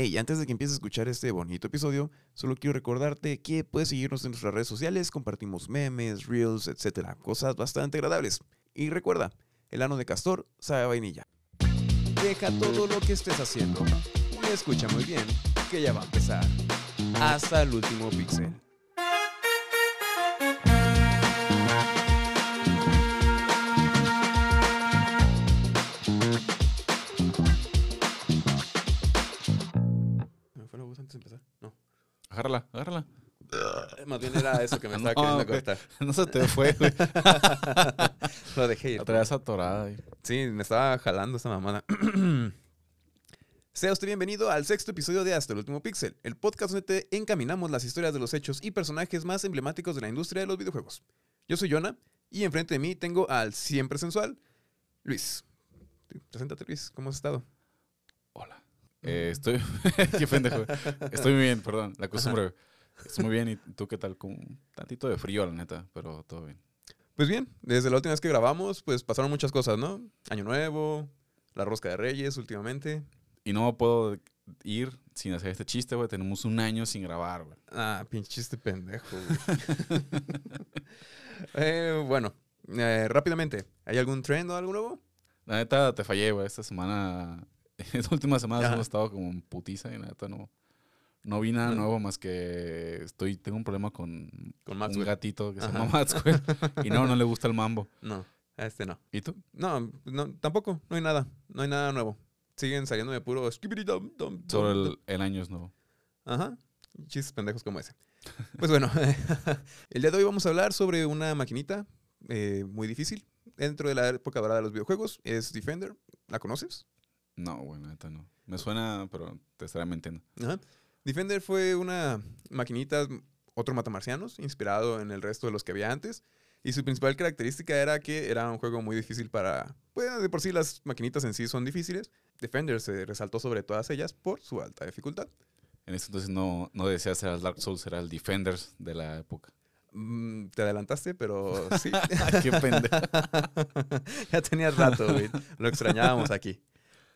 Hey, antes de que empieces a escuchar este bonito episodio, solo quiero recordarte que puedes seguirnos en nuestras redes sociales, compartimos memes, reels, etcétera, cosas bastante agradables. Y recuerda, el ano de castor sabe vainilla. Deja todo lo que estés haciendo escucha muy bien, que ya va a empezar. Hasta el último pixel. Agárrala, agárrala. Más bien era eso que me estaba No, queriendo güey. cortar. No se te fue, güey. Lo dejé ir. La traías atorada. güey. Sí, me estaba jalando esta mamada. Sea usted bienvenido al sexto episodio de Hasta el último pixel, el podcast donde te encaminamos las historias de los hechos y personajes más emblemáticos de la industria de los videojuegos. Yo soy Jonah y enfrente de mí tengo al siempre sensual Luis. Preséntate Luis, ¿cómo has estado? Eh, estoy. Qué pendejo. Estoy muy bien, perdón. La costumbre. Estoy muy bien. ¿Y tú qué tal? Con un tantito de frío, la neta. Pero todo bien. Pues bien, desde la última vez que grabamos, pues pasaron muchas cosas, ¿no? Año Nuevo, la Rosca de Reyes últimamente. Y no puedo ir sin hacer este chiste, güey. Tenemos un año sin grabar, güey. Ah, pinche chiste pendejo. güey. Eh, bueno, eh, rápidamente, ¿hay algún trend o algo nuevo? La neta, te fallé, güey. Esta semana. Estas últimas semanas Ajá. hemos estado como en putiza y neta no. No vi nada nuevo más que estoy, tengo un problema con Con un gatito que se llama Maxwell. y no, no le gusta el mambo. No, a este no. ¿Y tú? No, no, tampoco, no hay nada, no hay nada nuevo. Siguen saliendo de puro Sobre el, el año es nuevo. Ajá, chistes pendejos como ese. Pues bueno, el día de hoy vamos a hablar sobre una maquinita eh, muy difícil dentro de la época dorada de los videojuegos. Es Defender, ¿la conoces? No, güey, neta no. Me suena, pero te estaré mintiendo. Ajá. Defender fue una maquinita, otro matamarcianos, inspirado en el resto de los que había antes. Y su principal característica era que era un juego muy difícil para... Pues de por sí las maquinitas en sí son difíciles. Defender se resaltó sobre todas ellas por su alta dificultad. En ese entonces no, no deseas ser el Dark Souls, era el Defenders de la época. Mm, te adelantaste, pero sí. Qué pendejo. ya tenías rato, güey. Lo extrañábamos aquí.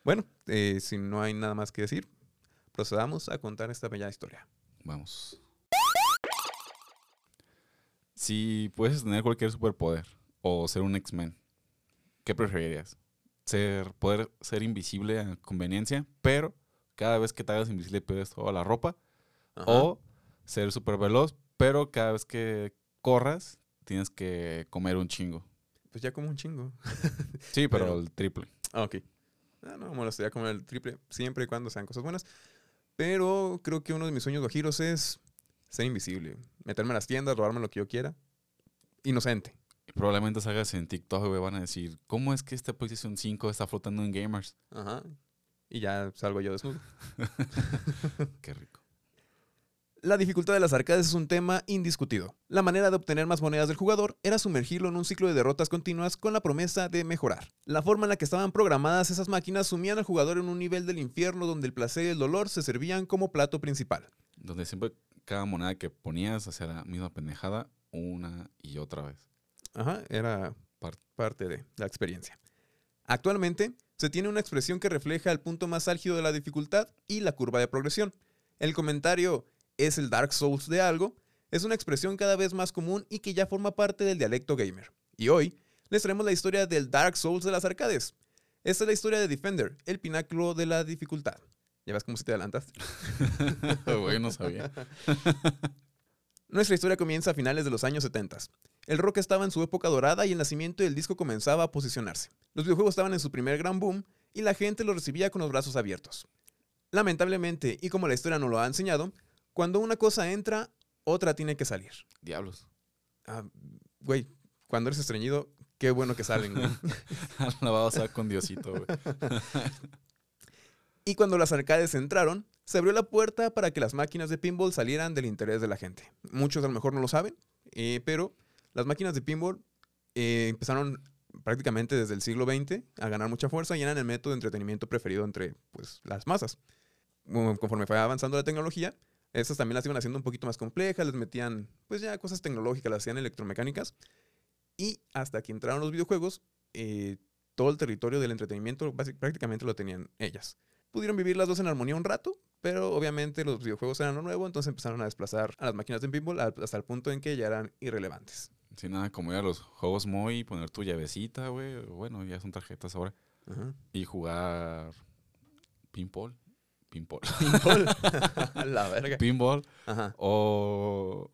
Bueno, eh, si no hay nada más que decir, procedamos a contar esta bella historia. Vamos. Si puedes tener cualquier superpoder o ser un X-Men, ¿qué preferirías? Ser, poder ser invisible a conveniencia, pero cada vez que te hagas invisible pierdes toda la ropa. Ajá. O ser súper veloz, pero cada vez que corras tienes que comer un chingo. Pues ya como un chingo. Sí, pero, Pero- el triple. Ah, ok. Ah, no me molestaría comer el triple siempre y cuando sean cosas buenas. Pero creo que uno de mis sueños guajiros es ser invisible. Meterme a las tiendas, robarme lo que yo quiera. Inocente. Probablemente salgas en TikTok y van a decir, ¿cómo es que esta PlayStation 5 está flotando en gamers? Ajá. Y ya salgo yo desnudo. Qué rico. La dificultad de las arcades es un tema indiscutido. La manera de obtener más monedas del jugador era sumergirlo en un ciclo de derrotas continuas con la promesa de mejorar. La forma en la que estaban programadas esas máquinas sumían al jugador en un nivel del infierno donde el placer y el dolor se servían como plato principal. Donde siempre cada moneda que ponías hacía la misma pendejada una y otra vez. Ajá, era Par- parte de la experiencia. Actualmente, se tiene una expresión que refleja el punto más álgido de la dificultad y la curva de progresión. El comentario es el Dark Souls de algo es una expresión cada vez más común y que ya forma parte del dialecto gamer. Y hoy les traemos la historia del Dark Souls de las arcades. Esta es la historia de Defender, el pináculo de la dificultad. ¿Ya ves cómo se te adelantaste? Güey, no sabía. Nuestra historia comienza a finales de los años 70. El rock estaba en su época dorada y el nacimiento del disco comenzaba a posicionarse. Los videojuegos estaban en su primer gran boom y la gente los recibía con los brazos abiertos. Lamentablemente, y como la historia nos lo ha enseñado, cuando una cosa entra, otra tiene que salir. Diablos. Ah, güey, cuando eres estreñido, qué bueno que salen. güey. Alabado sea con Diosito, güey. y cuando las arcades entraron, se abrió la puerta para que las máquinas de pinball salieran del interés de la gente. Muchos a lo mejor no lo saben, eh, pero las máquinas de pinball eh, empezaron prácticamente desde el siglo XX a ganar mucha fuerza y eran el método de entretenimiento preferido entre pues, las masas. Conforme fue avanzando la tecnología, estas también las iban haciendo un poquito más complejas, les metían pues ya cosas tecnológicas, las hacían electromecánicas. Y hasta que entraron los videojuegos, eh, todo el territorio del entretenimiento prácticamente lo tenían ellas. Pudieron vivir las dos en armonía un rato, pero obviamente los videojuegos eran lo nuevo, entonces empezaron a desplazar a las máquinas de pinball al- hasta el punto en que ya eran irrelevantes. Sin nada, como ir a los juegos muy, poner tu llavecita, güey. Bueno, ya son tarjetas ahora. Ajá. Y jugar pinball. Pinball. Pinball. la verga. pinball. Ajá. O.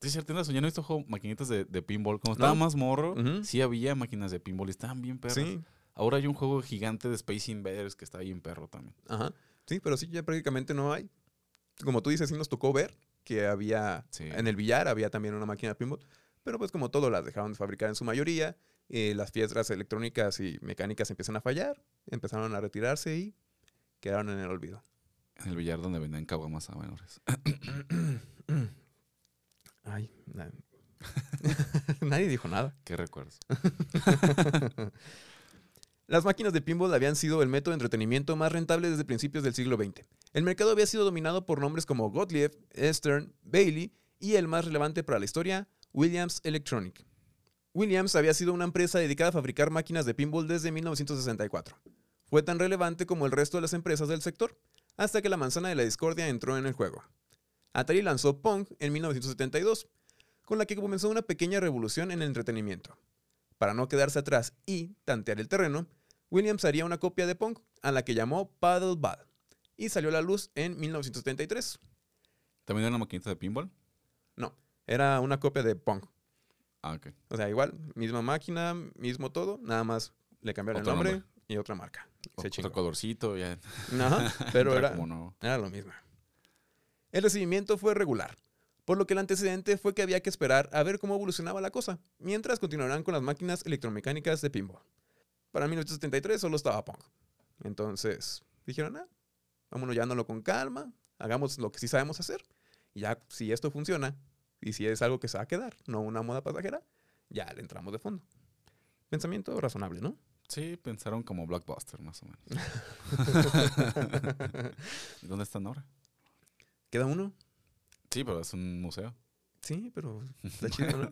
Sí, cierto, tienes razón. Yo no he visto juego- maquinitas de, de pinball. Cuando estaba ¿No? más morro, sí había máquinas de pinball y estaban bien perros. Sí, Ahora hay un juego gigante de Space Invaders que está bien perro también. ajá. Sí, pero sí, ya prácticamente no hay. Como tú dices, sí nos tocó ver que había Sí. en el billar, había también una máquina de pinball, pero pues como todo las dejaron de fabricar en su mayoría, eh, las piezas electrónicas y mecánicas empiezan a fallar, empezaron a retirarse y quedaron en el olvido. En el billar donde venden caguamas a menores. Ay, na- nadie dijo nada. ¿Qué recuerdas? Las máquinas de pinball habían sido el método de entretenimiento más rentable desde principios del siglo XX. El mercado había sido dominado por nombres como Gottlieb, Stern, Bailey y el más relevante para la historia, Williams Electronic. Williams había sido una empresa dedicada a fabricar máquinas de pinball desde 1964. Fue tan relevante como el resto de las empresas del sector, hasta que la manzana de la discordia entró en el juego. Atari lanzó Pong en 1972, con la que comenzó una pequeña revolución en el entretenimiento. Para no quedarse atrás y tantear el terreno, Williams haría una copia de Pong, a la que llamó Paddle Ball, y salió a la luz en 1973. ¿También era una maquinita de pinball? No, era una copia de Pong. Ah, ok. O sea, igual, misma máquina, mismo todo, nada más le cambiaron el nombre, nombre. Y otra marca. O- Se Otro colorcito, ya. Ajá, pero era, era lo mismo. El recibimiento fue regular, por lo que el antecedente fue que había que esperar a ver cómo evolucionaba la cosa, mientras continuarán con las máquinas electromecánicas de pinball. Para 1973 solo estaba Pong. Entonces dijeron, ah, vámonos llevándolo con calma, hagamos lo que sí sabemos hacer, y ya si esto funciona, y si es algo que se va a quedar, no una moda pasajera, ya le entramos de fondo. Pensamiento razonable, ¿no? Sí, pensaron como Blockbuster, más o menos. ¿Y dónde están ahora? ¿Queda uno? Sí, pero es un museo. Sí, pero está chido, ¿no?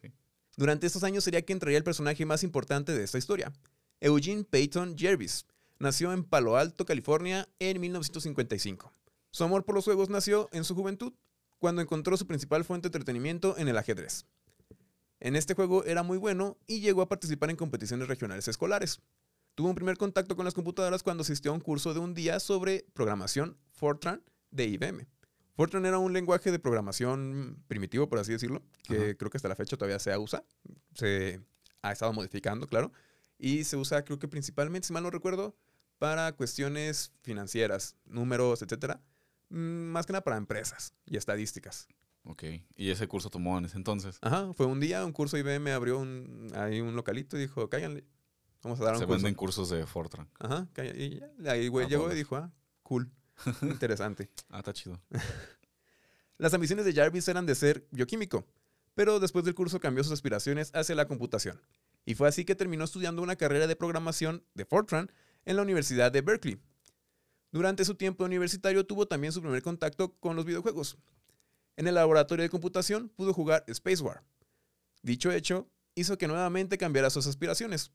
Sí. Durante estos años sería que entraría el personaje más importante de esta historia, Eugene Peyton Jervis. Nació en Palo Alto, California, en 1955. Su amor por los juegos nació en su juventud, cuando encontró su principal fuente de entretenimiento en el ajedrez. En este juego era muy bueno y llegó a participar en competiciones regionales escolares. Tuvo un primer contacto con las computadoras cuando asistió a un curso de un día sobre programación Fortran de IBM. Fortran era un lenguaje de programación primitivo, por así decirlo, que Ajá. creo que hasta la fecha todavía se usa. Se ha estado modificando, claro. Y se usa, creo que principalmente, si mal no recuerdo, para cuestiones financieras, números, etcétera. Mm, Más que nada para empresas y estadísticas. Ok. Y ese curso tomó en ese entonces. Ajá, fue un día, un curso IBM abrió un, ahí un localito y dijo, cáiganle, vamos a dar un Se curso. venden cursos de Fortran. Ajá, calla- y ya, ahí güey Ah, llegó y dijo, ah, cool, interesante. Ah, está chido. Las ambiciones de Jarvis eran de ser bioquímico, pero después del curso cambió sus aspiraciones hacia la computación. Y fue así que terminó estudiando una carrera de programación de Fortran en la Universidad de Berkeley. Durante su tiempo universitario tuvo también su primer contacto con los videojuegos. En el laboratorio de computación pudo jugar Space War. Dicho hecho hizo que nuevamente cambiara sus aspiraciones.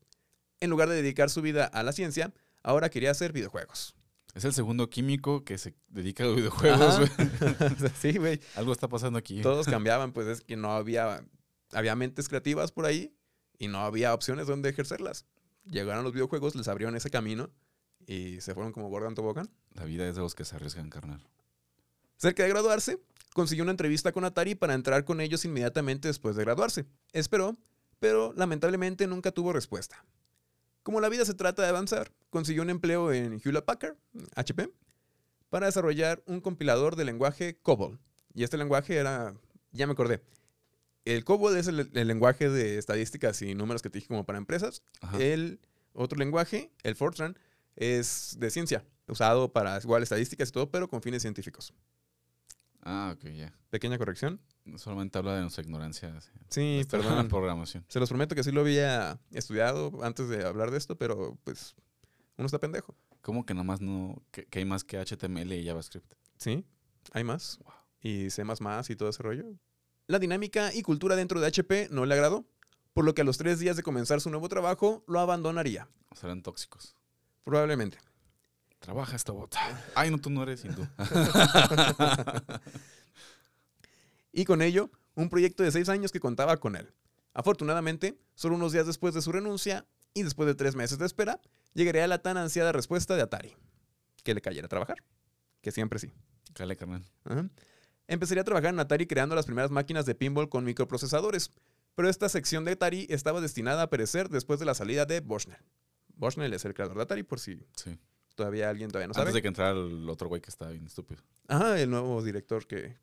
En lugar de dedicar su vida a la ciencia, ahora quería hacer videojuegos. Es el segundo químico que se dedica a los videojuegos, güey. sí, güey. Algo está pasando aquí. todos cambiaban, pues es que no había, había mentes creativas por ahí y no había opciones donde ejercerlas. Llegaron los videojuegos, les abrieron ese camino y se fueron como gordo en tobogán. La vida es de los que se arriesgan, carnal. Cerca de graduarse, consiguió una entrevista con Atari para entrar con ellos inmediatamente después de graduarse. Esperó, pero lamentablemente nunca tuvo respuesta. Como la vida se trata de avanzar, consiguió un empleo en Hewlett Packard, HP, para desarrollar un compilador de lenguaje COBOL. Y este lenguaje era, ya me acordé, el COBOL es el, el lenguaje de estadísticas y números que te dije como para empresas. Ajá. El otro lenguaje, el Fortran, es de ciencia, usado para igual estadísticas y todo, pero con fines científicos. Ah, ok, ya. Pequeña corrección. Solamente habla de nuestra ignorancia. Sí, Esta es la perdón. programación. Se los prometo que sí lo había estudiado antes de hablar de esto, pero pues uno está pendejo. ¿Cómo que nomás no? Que, que hay más que HTML y JavaScript. Sí, hay más. Wow. Y C y todo ese rollo. La dinámica y cultura dentro de HP no le agradó, por lo que a los tres días de comenzar su nuevo trabajo lo abandonaría, O sea, eran tóxicos. probablemente. Trabaja esta bota. Ay, no, tú no eres hindú. y con ello, un proyecto de seis años que contaba con él. Afortunadamente, solo unos días después de su renuncia y después de tres meses de espera, llegaría la tan ansiada respuesta de Atari, que le cayera a trabajar, que siempre sí. Cale, carnal. Ajá. Empezaría a trabajar en Atari creando las primeras máquinas de pinball con microprocesadores, pero esta sección de Atari estaba destinada a perecer después de la salida de Boschner. Boschner es el creador de Atari, por si Sí. Todavía alguien todavía no sabe. Antes de que entrara el otro güey que estaba bien estúpido. Ajá, el nuevo director que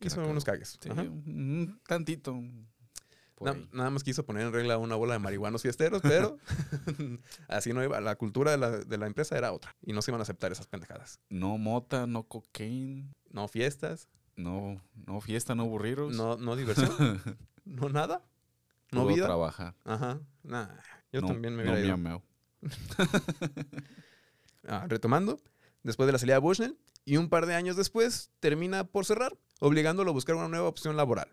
Que hizo unos cagues. Sí, un tantito. Na- nada más quiso poner en regla una bola de marihuanos fiesteros, pero así no iba. La cultura de la, de la empresa era otra y no se iban a aceptar esas pendejadas. No mota, no cocaine, No fiestas, no, no fiesta, no burritos. no, no diversión, no nada, no Puro vida. trabajar. Ajá, nah, yo No- también me no hubiera ido. Ah, retomando, después de la salida de Bushnell y un par de años después termina por cerrar, obligándolo a buscar una nueva opción laboral.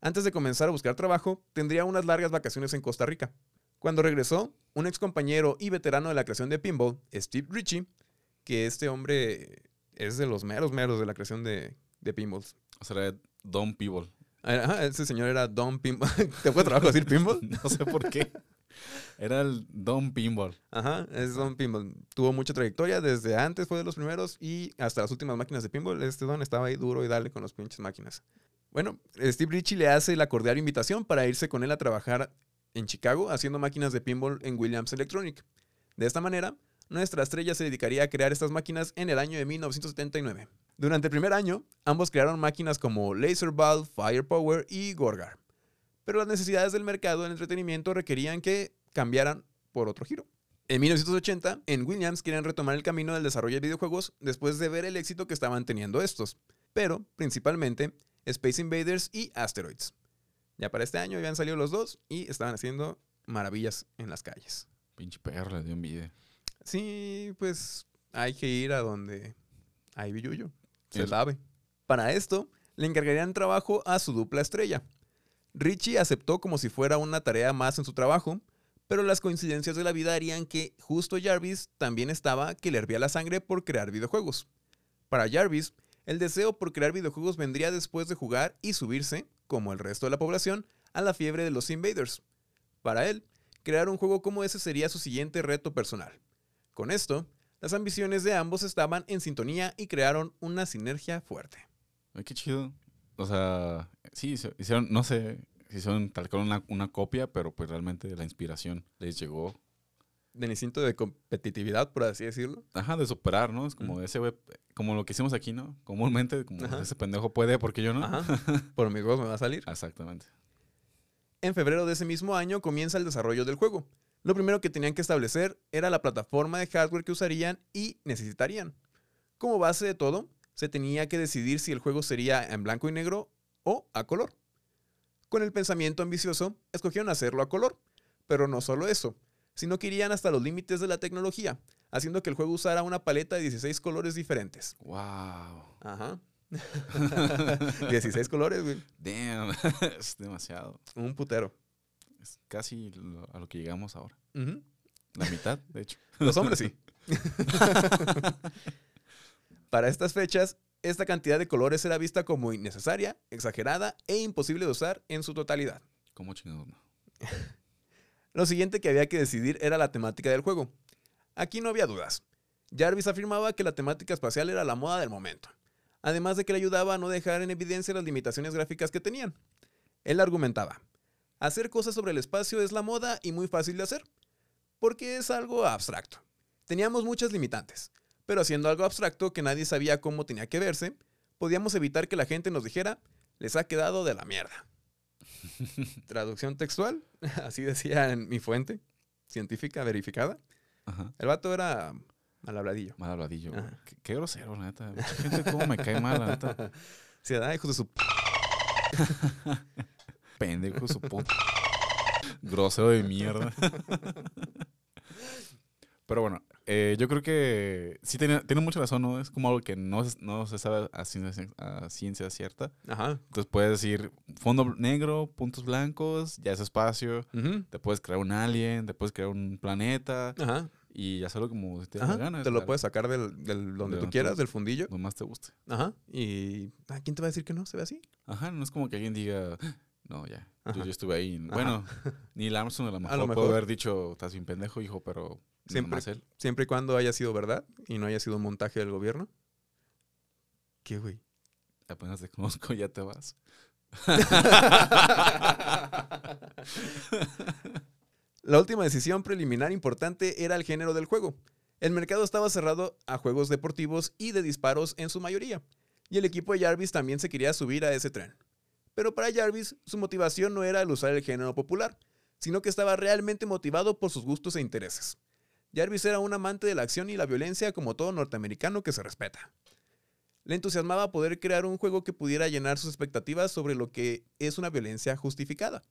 Antes de comenzar a buscar trabajo, tendría unas largas vacaciones en Costa Rica. Cuando regresó, un ex compañero y veterano de la creación de pinball, Steve Ritchie, que este hombre es de los meros meros de la creación de, de pinballs. O sea, era Don Peeble. Ajá, ese señor era Don Pinball. ¿Te fue trabajo decir pinball? No sé por qué. Era el Don Pinball. Ajá, es Don Pinball. Tuvo mucha trayectoria desde antes, fue de los primeros y hasta las últimas máquinas de pinball. Este Don estaba ahí duro y dale con las pinches máquinas. Bueno, Steve Ritchie le hace la cordial invitación para irse con él a trabajar en Chicago haciendo máquinas de pinball en Williams Electronic. De esta manera, nuestra estrella se dedicaría a crear estas máquinas en el año de 1979. Durante el primer año, ambos crearon máquinas como Laserball, Firepower y Gorgar. Pero las necesidades del mercado del entretenimiento requerían que cambiaran por otro giro. En 1980, en Williams quieren retomar el camino del desarrollo de videojuegos después de ver el éxito que estaban teniendo estos, pero principalmente Space Invaders y Asteroids. Ya para este año habían salido los dos y estaban haciendo maravillas en las calles. Pinche perro, le dio envidia. Sí, pues hay que ir a donde hay billuyo. Se sabe. Para esto, le encargarían trabajo a su dupla estrella. Richie aceptó como si fuera una tarea más en su trabajo, pero las coincidencias de la vida harían que justo Jarvis también estaba que le hervía la sangre por crear videojuegos. Para Jarvis, el deseo por crear videojuegos vendría después de jugar y subirse, como el resto de la población, a la fiebre de los Invaders. Para él, crear un juego como ese sería su siguiente reto personal. Con esto, las ambiciones de ambos estaban en sintonía y crearon una sinergia fuerte. Ay, qué chido. O sea, sí, se- hicieron, no sé, si hicieron tal cual una, una copia, pero pues realmente la inspiración les llegó. Del instinto de competitividad, por así decirlo. Ajá, de superar, ¿no? Es como ese güey, como lo que hicimos aquí, ¿no? Comúnmente, como Ajá. ese pendejo puede, ¿por qué yo no? Ajá. Por mis huevos me va a salir. Exactamente. En febrero de ese mismo año comienza el desarrollo del juego. Lo primero que tenían que establecer era la plataforma de hardware que usarían y necesitarían. Como base de todo, se tenía que decidir si el juego sería en blanco y negro o a color. Con el pensamiento ambicioso, escogieron hacerlo a color. Pero no solo eso, sino que irían hasta los límites de la tecnología, haciendo que el juego usara una paleta de 16 colores diferentes. Wow. Ajá. 16 colores, güey. Damn. es demasiado. Un putero. Es casi lo- a lo que llegamos ahora. Ujú. La mitad, de hecho. Los hombres sí. Para estas fechas, esta cantidad de colores era vista como innecesaria, exagerada e imposible de usar en su totalidad. ¿Cómo chingados no? Lo siguiente que había que decidir era la temática del juego. Aquí no había dudas. Jarvis afirmaba que la temática espacial era la moda del momento, además de que le ayudaba a no dejar en evidencia las limitaciones gráficas que tenían. Él argumentaba, hacer cosas sobre el espacio es la moda y muy fácil de hacer, porque es algo abstracto. Teníamos muchas limitantes, pero haciendo algo abstracto que nadie sabía cómo tenía que verse, podíamos evitar que la gente nos dijera, les ha quedado de la mierda. Traducción textual, así decía en mi fuente científica verificada. Ajá. El vato era mal habladillo. Mal habladillo. Qué, qué grosero, la neta. Mucha gente cómo me cae mal, la neta. Sí, ¿verdad? hijos de su... Pendejo su puta. Grosero de mierda. Pero bueno, eh, yo creo que sí tiene, tiene mucha razón, ¿no? Es como algo que no, se- no se sabe a ciencia, a ciencia cierta. Ajá. Entonces puedes decir fondo negro, puntos blancos, ya es espacio. Te puedes crear un alien, te puedes crear un planeta. Ajá. y hacerlo como si te da la Ajá, gana. te lo puedes sacar del, del- donde De tú quieras, del fundillo. Donde más te guste. Ajá. Y ¿a quién te va a decir que no? Se ve así. Ajá, no es como que alguien diga, "Ah, no, ya, yo, yo estuve ahí. Bueno, Neil Armstrong a lo mejor, lo puede haber dicho, estás bien pendejo, hijo, pero Siempre- Siempre. él. Siempre y cuando haya sido verdad y no haya sido un montaje del gobierno. ¿Qué, güey? Apenas te conozco, ya te vas. La última decisión preliminar importante era el género del juego. El mercado estaba cerrado a juegos deportivos y de disparos en su mayoría, y el equipo de Jarvis también se quería subir a ese tren. Pero para Jarvis, su motivación no era el usar el género popular, sino que estaba realmente motivado por sus gustos e intereses. Jarvis era un amante de la acción y la violencia como todo norteamericano que se respeta. Le entusiasmaba poder crear un juego que pudiera llenar sus expectativas sobre lo que es una violencia justificada.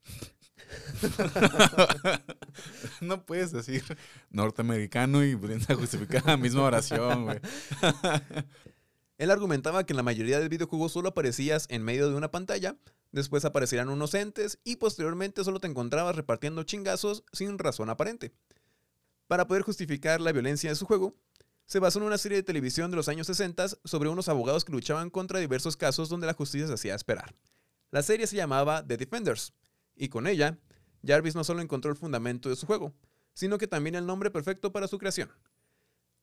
no puedes decir norteamericano y violencia justificada, misma oración, güey. Él argumentaba que en la mayoría del videojuego solo aparecías en medio de una pantalla, después aparecerían unos entes y posteriormente solo te encontrabas repartiendo chingazos sin razón aparente. Para poder justificar la violencia de su juego, se basó en una serie de televisión de los años 60 sobre unos abogados que luchaban contra diversos casos donde la justicia se hacía esperar. La serie se llamaba The Defenders, y con ella, Jarvis no solo encontró el fundamento de su juego, sino que también el nombre perfecto para su creación.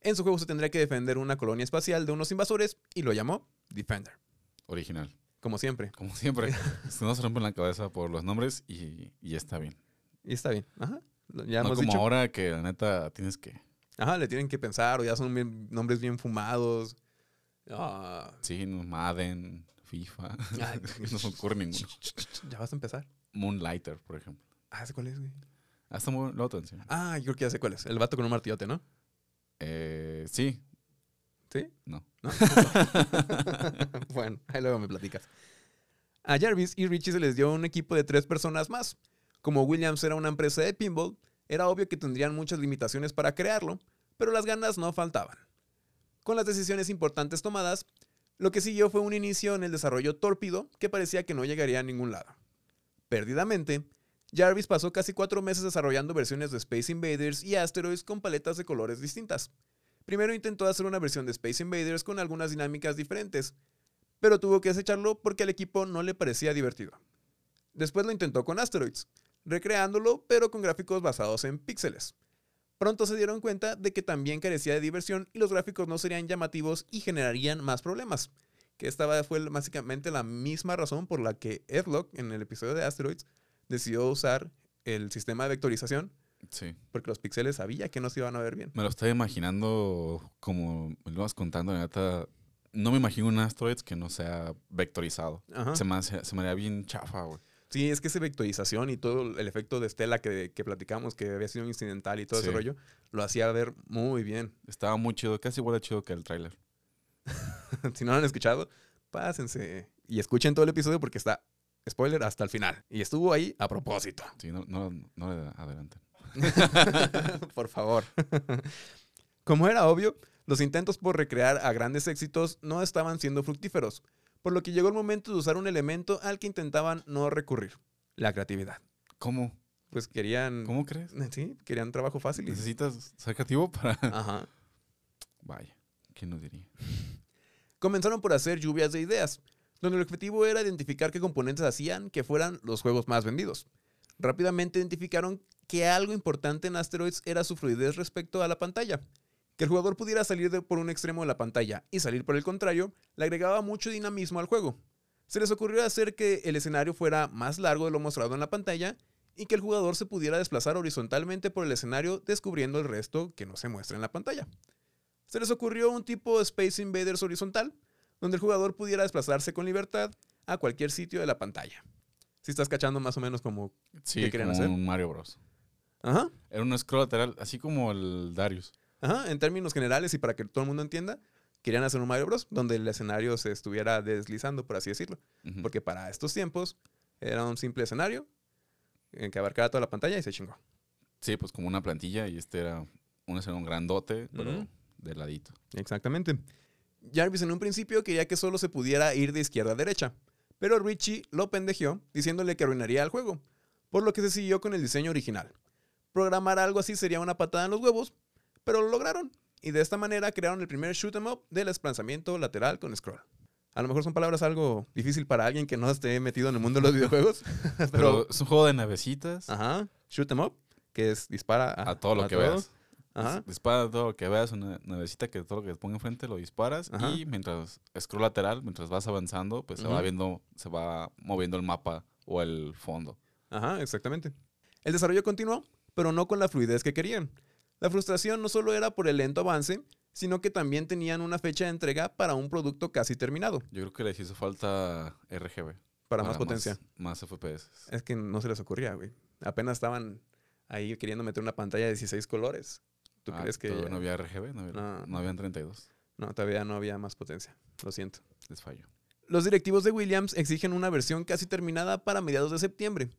En su juego se tendría que defender una colonia espacial de unos invasores y lo llamó Defender, Original, como siempre. como siempre. Se rompen la cabeza por los nombres y, y está bien. Y está bien. Ajá. Ya no hemos como dicho. ahora que la neta tienes que... Ajá, le tienen que pensar o ya son bien- nombres bien fumados. Ah, Sí, Madden, FIFA. Ay, no se ocurre ninguno. ya vas a empezar. Moonlighter, por ejemplo. Ah, ¿sé cuál es, güey? Hasta muy lo otro encima. Ah, yo creo que ya sé cuál es. El vato con un martillote, ¿no? Eh, sí, ¿Sí? no. ¿No? bueno, ahí luego me platicas. A Jarvis y Richie se les dio un equipo de tres personas más. Como Williams era una empresa de pinball, era obvio que tendrían muchas limitaciones para crearlo, pero las ganas no faltaban. Con las decisiones importantes tomadas, lo que siguió fue un inicio en el desarrollo tórpido que parecía que no llegaría a ningún lado. Perdidamente, Jarvis pasó casi cuatro meses desarrollando versiones de Space Invaders y Asteroids con paletas de colores distintas. Primero intentó hacer una versión de Space Invaders con algunas dinámicas diferentes, pero tuvo que desecharlo porque al equipo no le parecía divertido. Después lo intentó con Asteroids, recreándolo pero con gráficos basados en píxeles. Pronto se dieron cuenta de que también carecía de diversión y los gráficos no serían llamativos y generarían más problemas. Que esta fue básicamente la misma razón por la que Edlock en el episodio de Asteroids decidió usar el sistema de vectorización Sí. porque los píxeles sabía que no se iban a ver bien. Me lo estoy imaginando como lo vas contando, la neta. No me imagino un Asteroids que no sea vectorizado. Ajá. Se me, se me haría bien chafa, güey. Sí, es que esa vectorización y todo el efecto de estela que, que platicamos, que había sido incidental y todo ese rollo, lo hacía ver muy bien. Estaba muy chido, casi igual de chido que el tráiler. si no lo han escuchado, pásense y escuchen todo el episodio porque está, spoiler, hasta el final. Y estuvo ahí a propósito. Sí, no, no, no le adelanten. por favor. Como era obvio, los intentos por recrear a grandes éxitos no estaban siendo fructíferos, por lo que llegó el momento de usar un elemento al que intentaban no recurrir, la creatividad. ¿Cómo? Pues querían... ¿Cómo crees? Sí, querían trabajo fácil. y- ¿Necesitas ser creativo para...? Ajá. Vaya, ¿quién nos diría? Comenzaron por hacer lluvias de ideas, donde el objetivo era identificar qué componentes hacían que fueran los juegos más vendidos. Rápidamente identificaron que algo importante en Asteroids era su fluidez respecto a la pantalla. Que el jugador pudiera salir de por un extremo de la pantalla y salir por el contrario, le agregaba mucho dinamismo al juego. Se les ocurrió hacer que el escenario fuera más largo de lo mostrado en la pantalla y que el jugador se pudiera desplazar horizontalmente por el escenario descubriendo el resto que no se muestra en la pantalla. Se les ocurrió un tipo de Space Invaders horizontal, donde el jugador pudiera desplazarse con libertad a cualquier sitio de la pantalla. Si estás cachando más o menos como... Sí, ¿Qué querían como hacer? un Mario Bros. Ajá, Era un scroll lateral, así como el Darius. Ajá, en términos generales y para que todo el mundo entienda, querían hacer un Mario Bros. donde el escenario se estuviera deslizando, por así decirlo. Porque para estos tiempos era un simple escenario en que abarcaba toda la pantalla y se chingó. Sí, pues como una plantilla y este era un escenario grandote, pero de ladito. Exactamente. Jarvis en un principio quería que solo se pudiera ir de izquierda a derecha, pero Richie lo pendejeó diciéndole que arruinaría el juego, por lo que se siguió con el diseño original. Programar algo así sería una patada en los huevos, pero lo lograron. Y de esta manera crearon el primer shoot 'em up del desplazamiento lateral con scroll. A lo mejor son palabras algo difícil para alguien que no esté metido en el mundo de los videojuegos. Pero pero, es un juego de navecitas. ajá, shoot 'em up, que es dispara a, A todo lo a que todo. veas. Ajá. Dis- Dispara todo lo que veas, una navecita que todo lo que te ponga enfrente lo disparas Ajá. y mientras scroll lateral, mientras vas avanzando, pues se va viendo, se va moviendo el mapa o el fondo. Ajá, exactamente. El desarrollo continuó, pero no con la fluidez que querían. La frustración no solo era por el lento avance, sino que también tenían una fecha de entrega para un producto casi terminado, Yo creo que les hizo falta RGB. para más potencia. Más, FPS. Es que no se les ocurría, güey. Apenas estaban ahí queriendo meter una pantalla de 16 colores. ¿Tú Ah, crees que todavía ya- no había RGB? No, había, No. no habían 32. No, todavía no había más potencia. Lo siento. Les falló. Los directivos de Williams exigen una versión casi terminada para mediados de septiembre,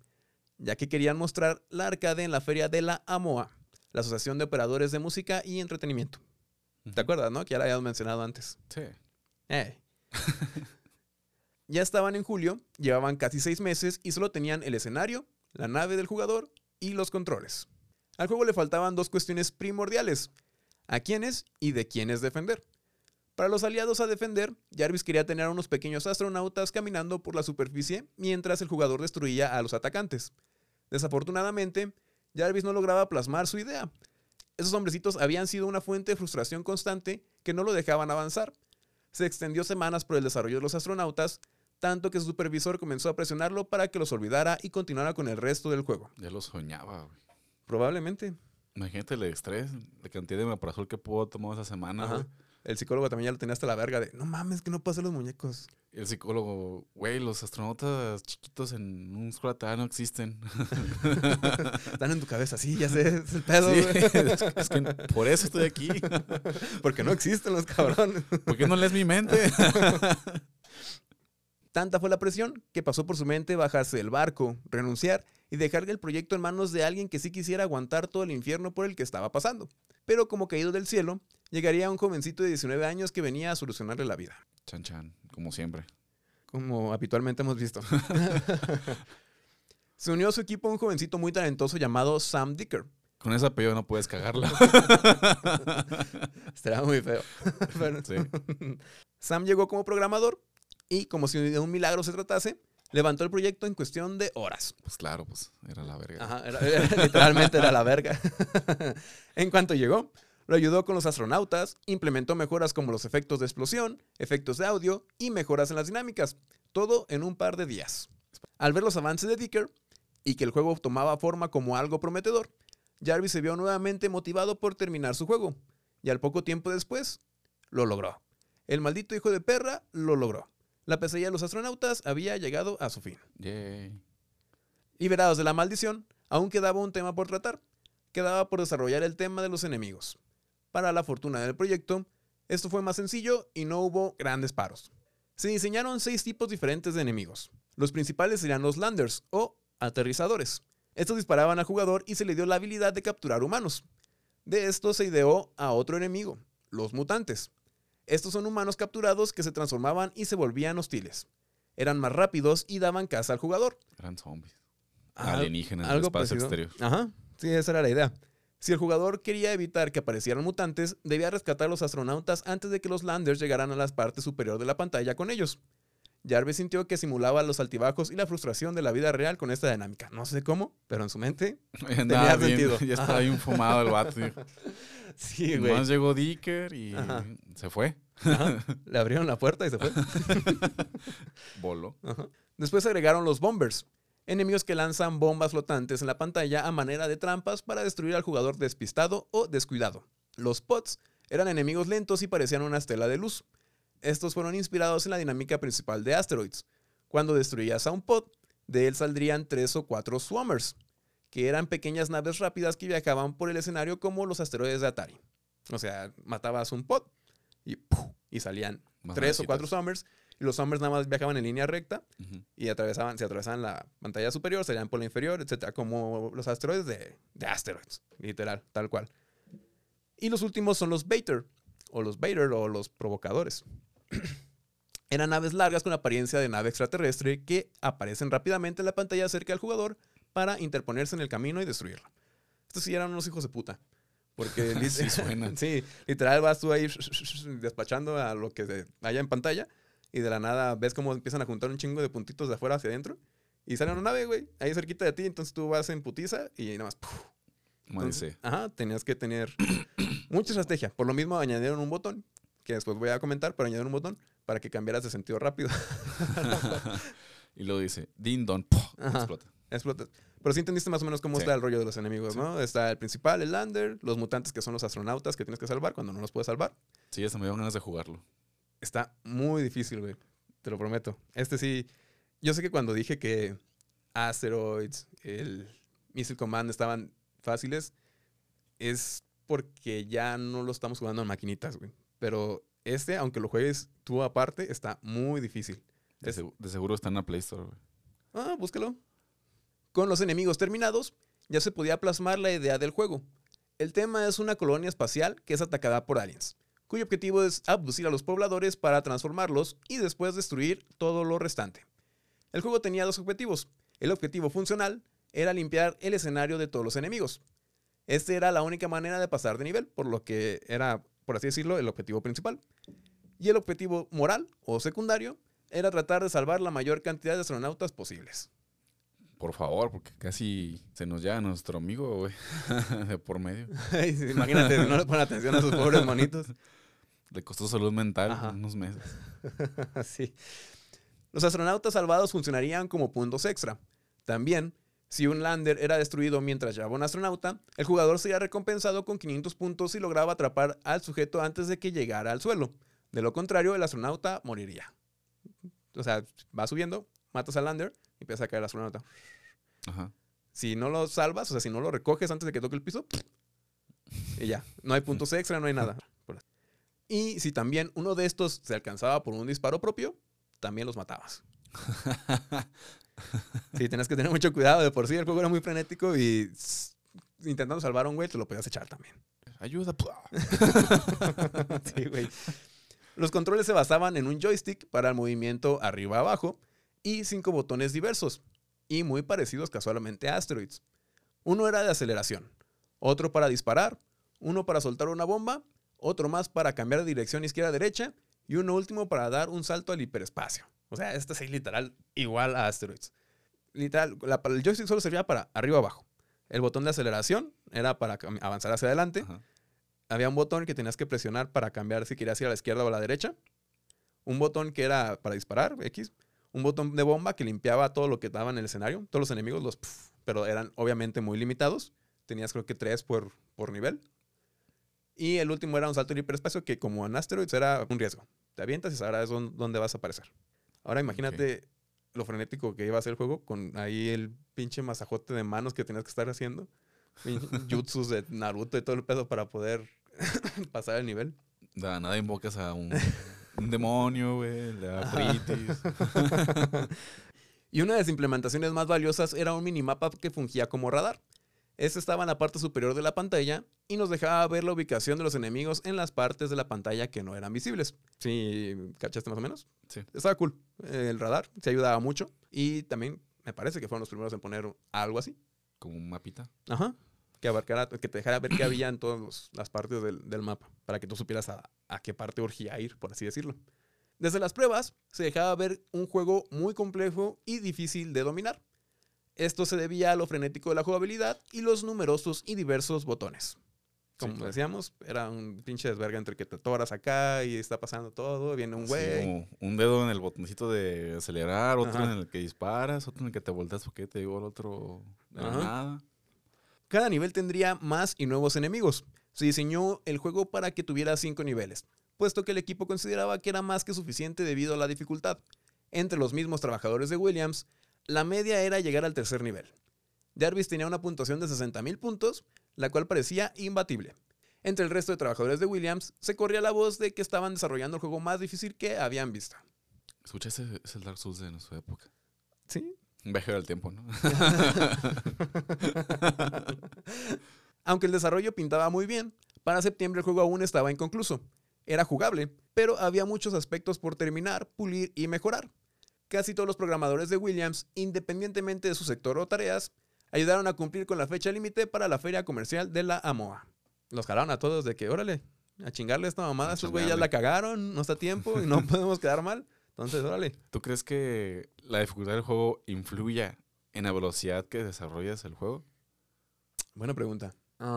ya que querían mostrar la arcade en la feria de la AMOA, la Asociación de Operadores de Música y Entretenimiento. ¿Te acuerdas, no? Que ya la habíamos mencionado antes. Sí. Eh. ya estaban en julio, llevaban casi seis meses y solo tenían el escenario, la nave del jugador y los controles. Al juego le faltaban dos cuestiones primordiales. ¿A quiénes y de quiénes defender? Para los aliados a defender, Jarvis quería tener a unos pequeños astronautas caminando por la superficie mientras el jugador destruía a los atacantes. Desafortunadamente, Jarvis no lograba plasmar su idea. Esos hombrecitos habían sido una fuente de frustración constante que no lo dejaban avanzar. Se extendió semanas por el desarrollo de los astronautas, tanto que su supervisor comenzó a presionarlo para que los olvidara y continuara con el resto del juego. Ya lo soñaba, güey. Probablemente. Imagínate el estrés, la cantidad de meprazol que pudo tomar esa semana, Ajá. güey. El psicólogo también ya lo tenía hasta la verga de, no mames, que no pasen los muñecos. El psicólogo, güey, los astronautas chiquitos en un lateral no existen. Están en tu cabeza, sí, ya sé, es el pedo, Sí, es, es que por eso estoy aquí. Porque no existen los cabrones. ¿Por qué no lees mi mente? Tanta fue la presión que pasó por su mente bajarse del barco, renunciar y dejar el proyecto en manos de alguien que sí quisiera aguantar todo el infierno por el que estaba pasando. Pero como caído del cielo, llegaría un jovencito de 19 años que venía a solucionarle la vida, Chan chan, como siempre. como habitualmente hemos visto. Se unió a su equipo un jovencito muy talentoso llamado Sam Dicker. Con ese apellido no puedes cagarla. Será muy feo. Pero- Sí. Sam llegó como programador y, como si de un milagro se tratase, levantó el proyecto en cuestión de horas. Pues claro, pues era la verga. Ajá, era- era- literalmente era la verga. en cuanto llegó, lo ayudó con los astronautas, implementó mejoras como los efectos de explosión, efectos de audio y mejoras en las dinámicas. Todo en un par de días. Al ver los avances de Dicker y que el juego tomaba forma como algo prometedor, Jarvis se vio nuevamente motivado por terminar su juego. Y al poco tiempo después, lo logró. El maldito hijo de perra lo logró. La pesadilla de los astronautas había llegado a su fin. Yay. Liberados de la maldición, aún quedaba un tema por tratar. Quedaba por desarrollar el tema de los enemigos. Para la fortuna del proyecto, esto fue más sencillo y no hubo grandes paros. Se diseñaron seis tipos diferentes de enemigos. Los principales serían los landers o aterrizadores. Estos disparaban al jugador y se le dio la habilidad de capturar humanos. De esto se ideó a otro enemigo, los mutantes. Estos son humanos capturados que se transformaban y se volvían hostiles. Eran más rápidos y daban caza al jugador. Eran zombies. Al- Alienígenas del espacio parecido. exterior. Ajá, sí, esa era la idea. Si el jugador quería evitar que aparecieran mutantes, debía rescatar a los astronautas antes de que los landers llegaran a la parte superior de la pantalla con ellos. Jarvis sintió que simulaba los altibajos y la frustración de la vida real con esta dinámica. No sé cómo, pero en su mente. Bien- sentido. Ya estaba bien fumado el vato. Sí, Nomás llegó Dicker y Ajá. se fue. Ajá. Le abrieron la puerta y se fue. Voló. Después agregaron los bombers, enemigos que lanzan bombas flotantes en la pantalla a manera de trampas para destruir al jugador despistado o descuidado. Los pods eran enemigos lentos y parecían una estela de luz. Estos fueron inspirados en la dinámica principal de Asteroids. Cuando destruías a un pod, de él saldrían tres o cuatro swammers, que eran pequeñas naves rápidas que viajaban por el escenario como los asteroides de Atari. O sea, matabas un pod y, ¡puf! y salían Más tres o cuatro swammers y los swammers nada más viajaban en línea recta y atravesaban, si atravesaban la pantalla superior, salían por la inferior, etcétera, como los asteroides de, de asteroids, literal, tal cual. Y los últimos son los Baiter, o los Baiter, o los provocadores. Eran naves largas con apariencia de nave extraterrestre que aparecen rápidamente en la pantalla cerca del jugador para interponerse en el camino y destruirlo. Estos sí eran unos hijos de puta. Porque Sí suena. sí, literal vas tú ahí despachando a lo que haya en pantalla y de la nada ves cómo empiezan a juntar un chingo de puntitos de afuera hacia adentro y sale una nave, güey, ahí cerquita de ti, entonces tú vas en putiza y nada más. Entonces, ajá, tenías que tener mucha estrategia. Por lo mismo añadieron un botón, que después voy a comentar, pero añadieron un botón para que cambiaras de sentido rápido. y luego dice, din don, explota. Explota. Pero sí entendiste más o menos cómo Sí. está el rollo de los enemigos, Sí. ¿no? Está el principal, el lander, los mutantes que son los astronautas que tienes que salvar cuando no los puedes salvar. Sí, hasta me dio ganas de jugarlo. Está muy difícil, güey. Te lo prometo. Este sí. Yo sé que cuando dije que Asteroids, el Missile Command estaban fáciles, es porque ya no lo estamos jugando en maquinitas, güey. Pero este, aunque lo juegues tú aparte, está muy difícil. De, Es- segu- de seguro está en la Play Store, güey. Ah, búscalo. Con los enemigos terminados, ya se podía plasmar la idea del juego. El tema es una colonia espacial que es atacada por aliens, cuyo objetivo es abducir a los pobladores para transformarlos y después destruir todo lo restante. El juego tenía dos objetivos. El objetivo funcional era limpiar el escenario de todos los enemigos. Este era la única manera de pasar de nivel, por lo que era, por así decirlo, el objetivo principal. Y el objetivo moral o secundario era tratar de salvar la mayor cantidad de astronautas posibles. Por favor, porque casi se nos lleva nuestro amigo, güey. de por medio. Imagínate, no le ponen atención a sus pobres monitos. Le costó salud mental Ajá. unos meses. Sí. Los astronautas salvados funcionarían como puntos extra. También, si un lander era destruido mientras llevaba un astronauta, el jugador sería recompensado con 500 puntos si lograba atrapar al sujeto antes de que llegara al suelo. De lo contrario, el astronauta moriría. O sea, va subiendo, matas al lander y empieza a caer el astronauta. Ajá. Si no lo salvas, o sea, si no lo recoges antes de que toque el piso, y ya, no hay puntos extra, no hay nada. Y si también uno de estos se alcanzaba por un disparo propio, también los matabas. Sí, tenías que tener mucho cuidado. De por sí el juego era muy frenético y intentando salvar a un güey te lo podías echar también. Ayuda. Sí, güey. Los controles se basaban en un joystick para el movimiento arriba-abajo y cinco botones diversos, y muy parecidos casualmente a Asteroids. Uno era de aceleración, otro para disparar, uno para soltar una bomba, otro más para cambiar de dirección izquierda-derecha y uno último para dar un salto al hiperespacio. O sea, este es literal igual a Asteroids. Literal, la- el joystick solo servía para arriba-abajo. El botón de aceleración era para avanzar hacia adelante Ajá. había un botón que tenías que presionar para cambiar si querías ir a la izquierda o a la derecha. Un botón que era para disparar, X. Un botón de bomba que limpiaba todo lo que estaba en el escenario. Todos los enemigos, los pf, pero eran obviamente muy limitados. Tenías creo que tres por, por nivel. Y el último era un salto en hiperespacio que como en Asteroids era un riesgo. Te avientas y sabrás dónde vas a aparecer. Ahora imagínate lo frenético que iba a ser el juego con ahí el pinche masajote de manos que tenías que estar haciendo. Jutsus de Naruto y todo el pedo para poder pasar el nivel. De la nada invocas a un, un demonio, güey. Da artritis. Y una de las implementaciones más valiosas era un minimapa que fungía como radar. Este estaba en la parte superior de la pantalla y nos dejaba ver la ubicación de los enemigos en las partes de la pantalla que no eran visibles. ¿Sí cachaste más o menos? Sí. Estaba cool. El radar se ayudaba mucho y también me parece que fueron los primeros en poner algo así. Como un mapita. Ajá. Que abarcara, que te dejara ver qué había en todas las partes del, del mapa, para que tú supieras a, a qué parte urgía ir, por así decirlo. Desde las pruebas, se dejaba ver un juego muy complejo y difícil de dominar. Esto se debía a lo frenético de la jugabilidad y los numerosos y diversos botones. Como claro. decíamos, era un pinche desverga entre que te toras acá y está pasando todo, viene un Sí, güey. como un dedo en el botoncito de acelerar, otro Ajá. en el que disparas, otro en el que te volteas porque te digo el otro de nada. Cada nivel tendría más y nuevos enemigos. Se diseñó el juego para que tuviera cinco niveles, puesto que el equipo consideraba que era más que suficiente debido a la dificultad. Entre los mismos trabajadores de Williams, la media era llegar al tercer nivel. Jarvis tenía una puntuación de 60.000 puntos, la cual parecía imbatible. Entre el resto de trabajadores de Williams, se corría la voz de que estaban desarrollando el juego más difícil que habían visto. Escucha, ese es el Dark Souls de nuestra época. ¿Sí? Un viaje del tiempo, ¿no? Aunque el desarrollo pintaba muy bien, para septiembre el juego aún estaba inconcluso. Era jugable, pero había muchos aspectos por terminar, pulir y mejorar. Casi todos los programadores de Williams, independientemente de su sector o tareas, ayudaron a cumplir con la fecha límite para la feria comercial de la AMOA. los jalaron a todos de que, órale, a chingarle esta mamada, estos güeyes ya la cagaron, no está a tiempo y no podemos quedar mal. Entonces, órale. ¿Tú crees que la dificultad del juego influya en la velocidad que desarrollas el juego? Buena pregunta.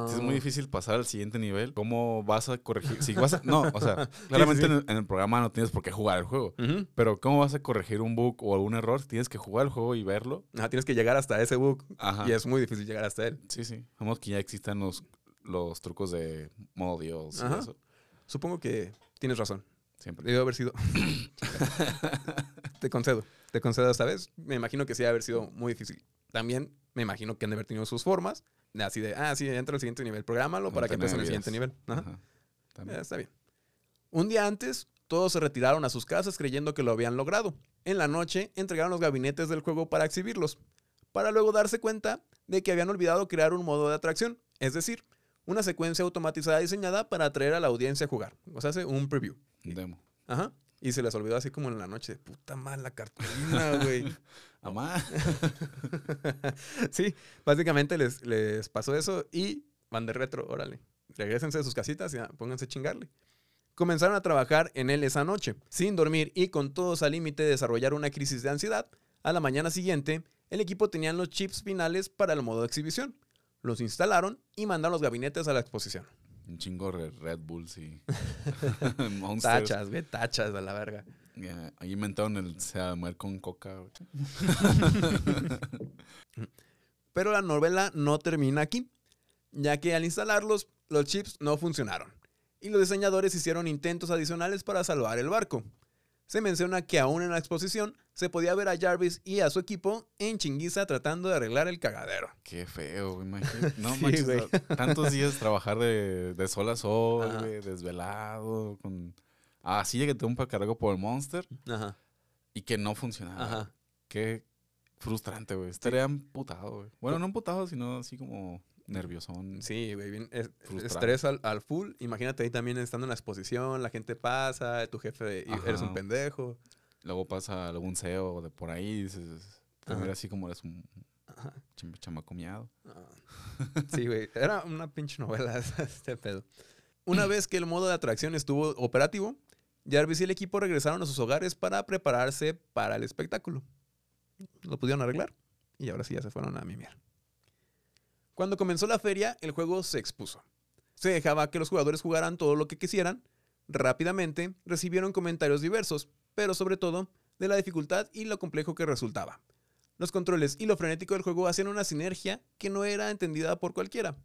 Si es muy difícil pasar al siguiente nivel, ¿cómo vas a corregir? Si vas a- no, o sea, claramente sí. En, el, en el programa no tienes por qué jugar el juego. Ujú. Pero ¿cómo vas a corregir un bug o algún error? Tienes que jugar el juego y verlo. Tienes que llegar hasta ese bug Ajá. y es muy difícil llegar hasta él. Sí, sí. Vamos que ya existan los, los trucos de modo Dios y eso. Supongo que tienes razón. Siempre. Debe haber sido. te concedo. Te concedo esta vez. Me imagino que sí debe haber sido muy difícil. También me imagino que han de haber tenido sus formas. De Así de, ah, sí, entra al siguiente nivel. Prográmalo para que empiece en el siguiente nivel. Ajá. Ajá. También. Eh, está bien. Un día antes, todos se retiraron a sus casas creyendo que lo habían logrado. En la noche, entregaron los gabinetes del juego para exhibirlos, para luego darse cuenta de que habían olvidado crear un modo de atracción, es decir, una secuencia automatizada diseñada para atraer a la audiencia a jugar. O sea, hace un preview. Un demo. Ajá. Y se les olvidó así como en la noche. Puta madre, la cartulina, güey. Amá. sí, básicamente les, les pasó eso y van de retro, órale. Regrésense de sus casitas y pónganse a chingarle. Comenzaron a trabajar en él esa noche, sin dormir y con todos al límite de desarrollar una crisis de ansiedad. A la mañana siguiente, el equipo tenían los chips finales para el modo de exhibición. Los instalaron y mandaron los gabinetes a la exposición. Un chingo de Red Bulls y Monsters. Tachas, ve, tachas a la verga. Ahí inventaron el se va a mover con coca. Pero la novela no termina aquí, ya que al instalarlos, los chips no funcionaron, y los diseñadores hicieron intentos adicionales para salvar el barco. Se menciona que aún en la exposición se podía ver a Jarvis y a su equipo en chinguiza tratando de arreglar el cagadero. Qué feo, imagínate. No Sí, manches, tantos días trabajar de, de sol a sol, desvelado, con... Así que te un cargo por el Monster Ajá, y que no funcionaba. ajá. Qué frustrante, güey. Estaría amputado, güey. Bueno, no amputado, sino así como nerviosón. Sí, güey, bien, es- Frustrado. estrés al, al full. Imagínate ahí también estando en la exposición, la gente pasa, tu jefe, eres un pendejo. Luego pasa algún CEO de por ahí y dices... Mira así como eres un Ajá. cham- chamaco miado. Ah. Sí, güey. Era una pinche novela este pedo. Una vez que el modo de atracción estuvo operativo, Jarvis y el equipo regresaron a sus hogares para prepararse para el espectáculo. Lo pudieron arreglar y ahora sí ya se fueron a mimir. Cuando comenzó la feria, el juego se expuso. Se dejaba que los jugadores jugaran todo lo que quisieran. Rápidamente recibieron comentarios diversos, pero sobre todo de la dificultad y lo complejo que resultaba. Los controles y lo frenético del juego hacían una sinergia que no era entendida por cualquiera.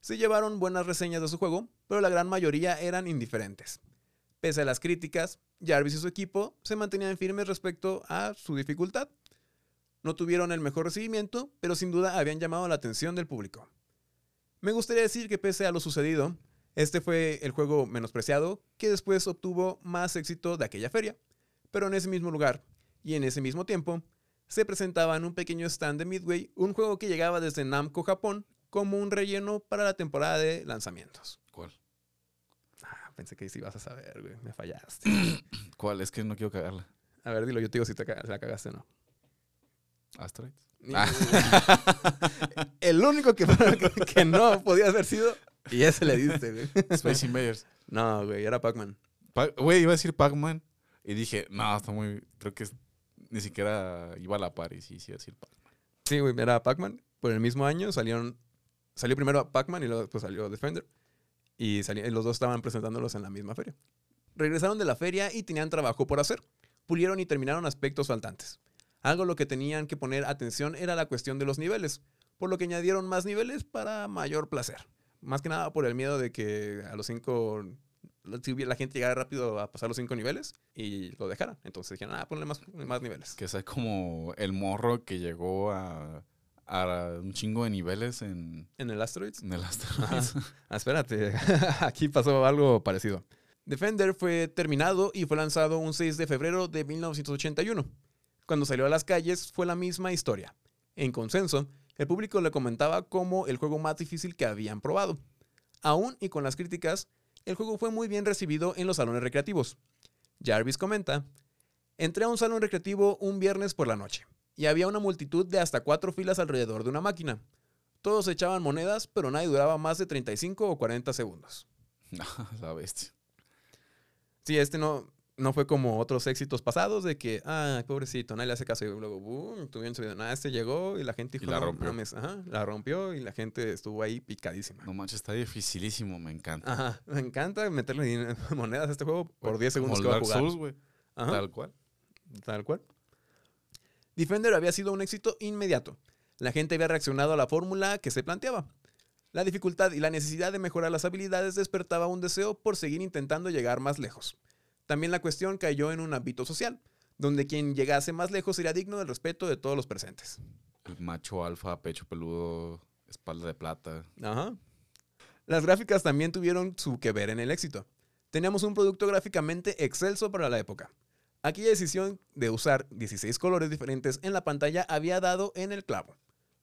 Se llevaron buenas reseñas de su juego, pero la gran mayoría eran indiferentes. Pese a las críticas, Jarvis y su equipo se mantenían firmes respecto a su dificultad. No tuvieron el mejor recibimiento, pero sin duda habían llamado la atención del público. Me gustaría decir que pese a lo sucedido, este fue el juego menospreciado que después obtuvo más éxito de aquella feria. Pero en ese mismo lugar y en ese mismo tiempo, se presentaba en un pequeño stand de Midway un juego que llegaba desde Namco, Japón, como un relleno para la temporada de lanzamientos. ¿Cuál? Pensé que sí ibas a saber, güey. Me fallaste. ¿Cuál? Es que no quiero cagarla. A ver, dilo, yo te digo si te la cagaste o no. ¿Asteroids? El único que, que no podía haber sido, y ese le diste, güey. Space Invaders. No, güey, era Pac-Man. Pa- Güey, iba a decir Pac-Man. Y dije, no, está muy. Creo que ni siquiera iba a la par. Y sí, sí, iba a decir Pac-Man. Sí, güey, era Pac-Man. Por el mismo año salieron. Salió primero Pac-Man y luego después salió Defender. Y, los dos estaban presentándolos en la misma feria. Regresaron de la feria y tenían trabajo por hacer. Pulieron y terminaron aspectos faltantes. Algo lo que tenían que poner atención era la cuestión de los niveles, por lo que añadieron más niveles para mayor placer. Más que nada por el miedo de que a los cinco la gente llegara rápido a pasar los cinco niveles y lo dejara. Entonces dijeron, ah, ponle más, más niveles. Que sea como el morro que llegó a, a un chingo de niveles en, En el Asteroids. en el Asteroids. Ah, espérate, aquí pasó algo parecido. Defender fue terminado y fue lanzado un 6 de febrero de 1981. Cuando salió a las calles fue la misma historia. En consenso, el público le comentaba como el juego más difícil que habían probado. Aún y con las críticas, el juego fue muy bien recibido en los salones recreativos. Jarvis comenta, entré a un salón recreativo un viernes por la noche y había una multitud de hasta cuatro filas alrededor de una máquina. Todos echaban monedas, pero nadie duraba más de 35 o 40 segundos. La bestia. Sí, este no, no fue como otros éxitos pasados de que, ah, pobrecito, nadie le hace caso. Y luego, boom, tuvieron su video. Nada, este llegó y la gente dijo, la "No rompió". mames". Ajá, la rompió y la gente estuvo ahí picadísima. No manches, está dificilísimo, me encanta. Ajá, me encanta meterle monedas a este juego por 10 segundos Como que va a jugar. Souls. Ajá. Tal cual. Tal cual. Defender había sido un éxito inmediato. La gente había reaccionado a la fórmula que se planteaba. La dificultad y la necesidad de mejorar las habilidades despertaba un deseo por seguir intentando llegar más lejos. También la cuestión cayó en un ámbito social, donde quien llegase más lejos sería digno del respeto de todos los presentes. El macho alfa, pecho peludo, espalda de plata. Ajá. Las gráficas también tuvieron su que ver en el éxito. Teníamos un producto gráficamente excelso para la época. Aquella decisión de usar 16 colores diferentes en la pantalla había dado en el clavo.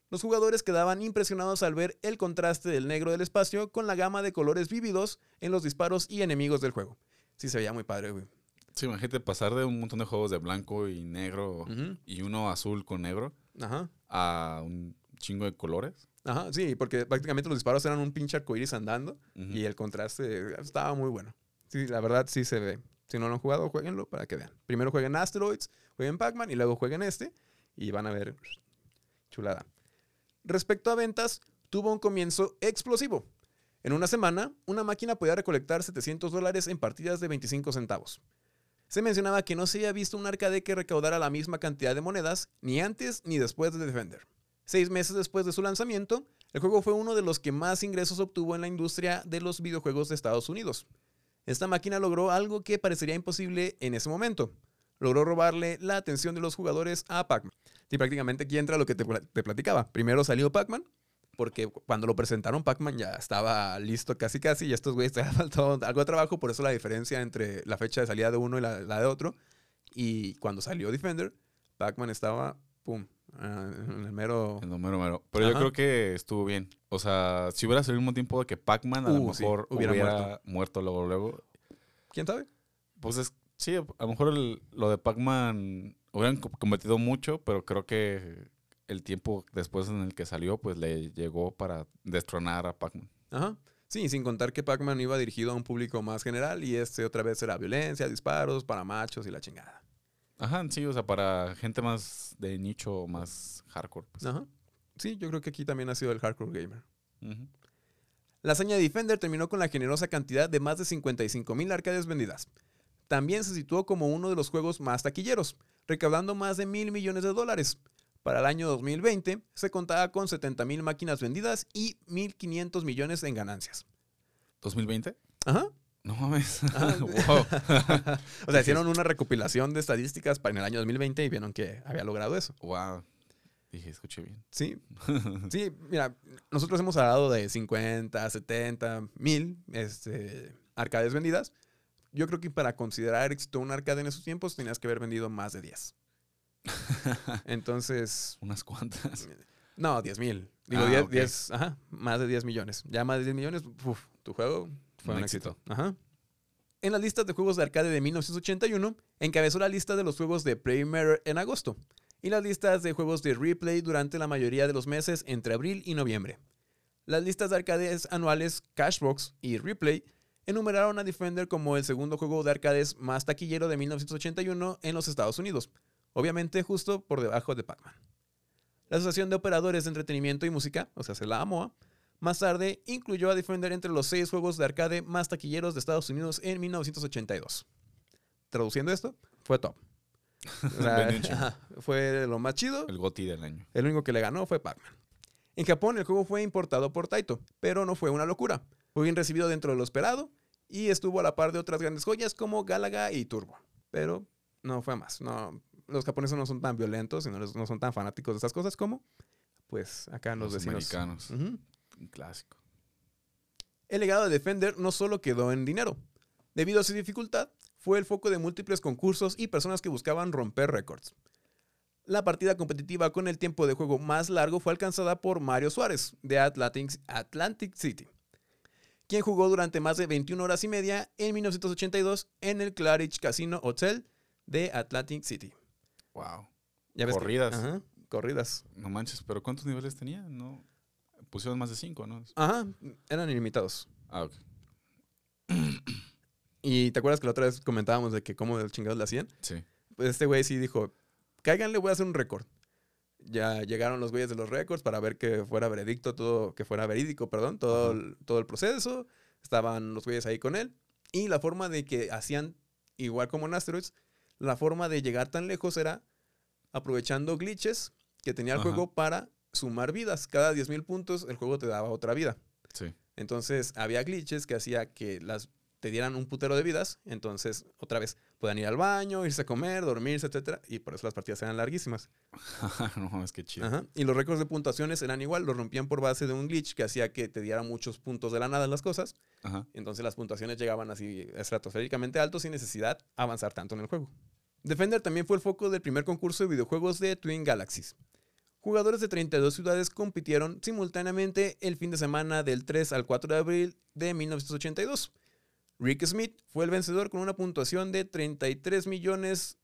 Los jugadores quedaban impresionados al ver el contraste del negro del espacio con la gama de colores vívidos en los disparos y enemigos del juego. Sí, se veía muy padre, güey. Sí, imagínate pasar de un montón de juegos de blanco y negro y uno azul con negro Ajá. a un chingo de colores. Ajá, sí, porque prácticamente los disparos eran un pinche arcoíris andando y el contraste estaba muy bueno. Sí, la verdad sí se ve. Si no lo han jugado, jueguenlo para que vean. Primero jueguen Asteroids, jueguen Pac-Man y luego jueguen este y van a ver chulada. Respecto a ventas, tuvo un comienzo explosivo. En una semana, una máquina podía recolectar 700 dólares en partidas de 25 centavos. Se mencionaba que no se había visto un arcade que recaudara la misma cantidad de monedas ni antes ni después de Defender. Seis meses después de su lanzamiento, el juego fue uno de los que más ingresos obtuvo en la industria de los videojuegos de Estados Unidos. Esta máquina logró algo que parecería imposible en ese momento. Logró robarle la atención de los jugadores a Pac-Man. Y prácticamente aquí entra lo que te, pla- te platicaba. Primero salió Pac-Man, porque cuando lo presentaron Pac-Man ya estaba listo casi casi y estos güeyes te faltó algo de trabajo, por eso la diferencia entre la fecha de salida de uno y la, la de otro. Y cuando salió Defender, Pac-Man estaba, pum, ah, en el mero... En mero, mero. Pero yo creo que estuvo bien. O sea, si hubiera salido al mismo tiempo de que Pac-Man, a lo Uh, sí, mejor hubiera hubiera, muerto. muerto. luego, luego. ¿Quién sabe? Pues es, sí, a lo mejor el- lo de Pac-Man hubieran co- cometido mucho, pero creo que el tiempo después en el que salió, pues le llegó para destronar a Pac-Man. Ajá. Sí, sin contar que Pac-Man iba dirigido a un público más general y este otra vez era violencia, disparos para machos y la chingada. Ajá, sí, o sea, para gente más de nicho, más hardcore. pues. Ajá. Sí, yo creo que aquí también ha sido el hardcore gamer. La hazaña de Defender terminó con la generosa cantidad de más de 55 mil arcades vendidas. También se situó como uno de los juegos más taquilleros, recaudando más de mil millones de dólares. Para el año 2020 se contaba con 70 mil máquinas vendidas y 1.500 millones en ganancias. ¿2020? Ajá. No mames. Ah. wow. O sea, hicieron una recopilación de estadísticas para en el año 2020 y vieron que había logrado eso. wow. Dije, escuché bien. Sí, sí, mira, nosotros hemos hablado de 50, 70, mil este, arcades vendidas. Yo creo que para considerar éxito un arcade en esos tiempos tenías que haber vendido más de 10. Entonces, Unas cuantas. no, 10 mil. Digo, Ah, 10, ok. 10, ajá, más de 10 millones. Ya más de 10 millones, uf, tu juego fue un, Un éxito. éxito. Ajá. En las listas de juegos de arcade de 1981, encabezó la lista de los juegos de Premier en agosto y las listas de juegos de replay durante la mayoría de los meses entre abril y noviembre. Las listas de arcades anuales Cashbox y Replay enumeraron a Defender como el segundo juego de arcades más taquillero de 1981 en los Estados Unidos, obviamente justo por debajo de Pac-Man. La Asociación de Operadores de Entretenimiento y Música, o sea, se la AMOA, más tarde incluyó a Defender entre los seis juegos de arcade más taquilleros de Estados Unidos en 1982. Traduciendo esto, fue top. O sea, fue lo más chido. El GOTI del año. El único que le ganó fue Pac-Man. En Japón el juego fue importado por Taito, pero no fue una locura. Fue bien recibido dentro de lo esperado y estuvo a la par de otras grandes joyas como Galaga y Turbo. Pero no fue más. No, los japoneses no son tan violentos y no, son tan fanáticos de estas cosas como, pues, acá los, Los vecinos. americanos. Un clásico. El legado de Defender no solo quedó en dinero. Debido a su dificultad, fue el foco de múltiples concursos y personas que buscaban romper récords. La partida competitiva con el tiempo de juego más largo fue alcanzada por Mario Suárez, de Atlantic, Atlantic City, quien jugó durante más de 21 horas y media en 1982 en el Claridge Casino Hotel de Atlantic City. Wow. ¿Ya ves que- Corridas. Ajá, corridas. No manches, pero ¿cuántos niveles tenía? No. Pusieron más de cinco, ¿no? Ajá, eran ilimitados. Ah, ok. Y te acuerdas que la otra vez comentábamos de que cómo el chingados le hacían. Sí. Pues este güey sí dijo, cáiganle, voy a hacer un récord. Ya llegaron los güeyes de los récords para ver que fuera veredicto, todo, que fuera verídico, perdón, todo, el, todo el proceso. Estaban los güeyes ahí con él. Y la forma de que hacían, igual como en Asteroids, la forma de llegar tan lejos era aprovechando glitches que tenía el Ajá. juego para sumar vidas. Cada 10.000 puntos el juego te daba otra vida. Sí. Entonces había glitches que hacía que las te dieran un putero de vidas. Entonces, otra vez, puedan ir al baño, irse a comer, dormirse, etcétera. Y por eso las partidas eran larguísimas. no, es que chido. Ajá. Y los récords de puntuaciones eran igual, los rompían por base de un glitch que hacía que te diera muchos puntos de la nada en las cosas. Ajá. Entonces las puntuaciones llegaban así estratosféricamente altos sin necesidad de avanzar tanto en el juego. Defender también fue el foco del primer concurso de videojuegos de Twin Galaxies. Jugadores de 32 ciudades compitieron simultáneamente el fin de semana del 3 al 4 de abril de 1982. Rick Smith fue el vencedor con una puntuación de 33 millones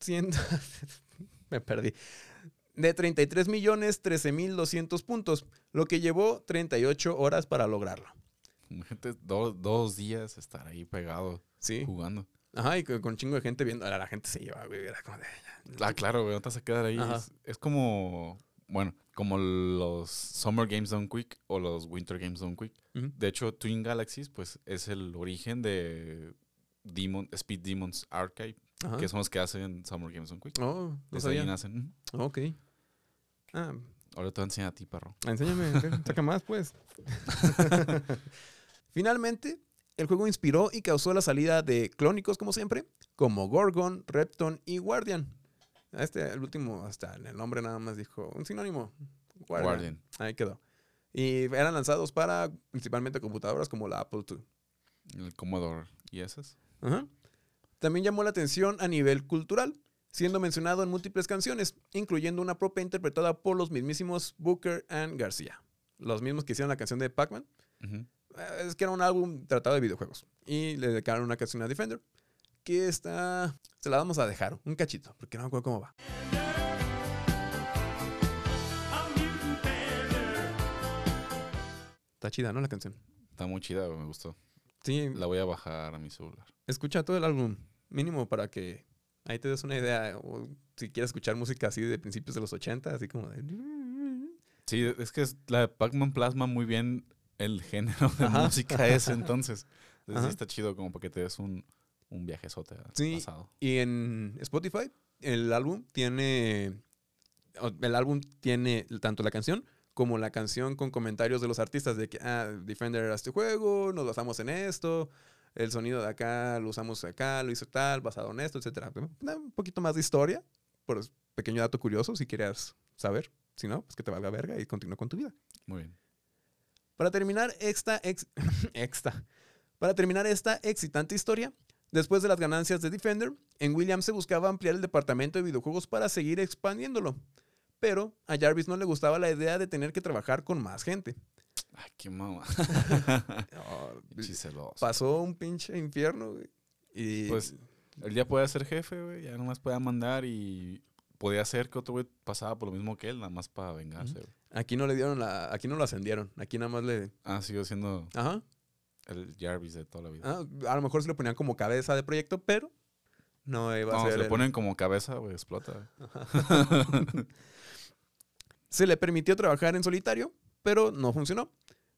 100 me perdí de 33 millones 13 mil 200 puntos, lo que llevó 38 horas para lograrlo. Imagínate do- dos días estar ahí pegado Sí. jugando. Ajá, y con, con chingo de gente viendo. La, la gente se lleva, güey. Era como de. Ah, claro, güey, no te vas a quedar ahí. Es, es como, bueno, como los Summer Games Done Quick o los Winter Games Done Quick. De hecho, Twin Galaxies, pues, es el origen de Demon, Speed Demons Archive, Ajá. que son los que hacen Summer Games Done Quick. Oh, no Desde ahí sabía. nacen. Ok. Ah, Ahora te voy a enseñar a ti, perro. enséñame. Saca más, pues. Finalmente, el juego inspiró y causó la salida de clónicos, como siempre, como Gorgon, Repton y Guardian. Este, el último, hasta en el nombre nada más dijo un sinónimo. Guardian. Guardian. Ahí quedó. Y eran lanzados para principalmente computadoras como la Apple II. El Commodore. ¿Y esas? Ajá. También llamó la atención a nivel cultural, siendo mencionado en múltiples canciones, incluyendo una propia interpretada por los mismísimos Booker and García. Los mismos que hicieron la canción de Pac-Man. Eh, Es que era un álbum tratado de videojuegos. Y le dedicaron una canción a Defender, que está... Se la vamos a dejar, un cachito, porque no me acuerdo cómo va. Está chida, ¿no? La canción. Está muy chida, me gustó. Sí, La voy a bajar a mi celular. escucha todo el álbum, mínimo para que ahí te des una idea. O si quieres escuchar música así de principios de los 80, así como de. Sí, es que es- la Pac-Man plasma muy bien el género de Ajá. música ese entonces. Entonces Ajá. sí está chido como para que te des un, un viajezote Sí. pasado. Y en Spotify, el álbum tiene. El álbum tiene tanto la canción como la canción con comentarios de los artistas de que, ah, Defender era este juego, nos basamos en esto, el sonido de acá lo usamos acá, lo hizo tal, basado en esto, etcétera. Un poquito más de historia, por pequeño dato curioso, si quieres saber. Si no, pues que te valga verga y continúa con tu vida. Muy bien. Para terminar esta ex- exta. Para terminar esta excitante historia, después de las ganancias de Defender, en Williams se buscaba ampliar el departamento de videojuegos para seguir expandiéndolo. Pero a Jarvis no le gustaba la idea de tener que trabajar con más gente. Ay, qué mamá. Celoso. pasó un pinche infierno. güey. Y Pues él ya podía ser jefe, güey. Ya nomás podía mandar y podía hacer que otro güey pasaba por lo mismo que él, nada más para vengarse, güey. Aquí no le dieron la, aquí no lo ascendieron. Aquí nada más le. Ah, siguió siendo Ajá. el Jarvis de toda la vida. Ah, a lo mejor se le ponían como cabeza de proyecto, pero no iba a no, ser. se le el- ponen como cabeza, güey, explota. Se le permitió trabajar en solitario, pero no funcionó.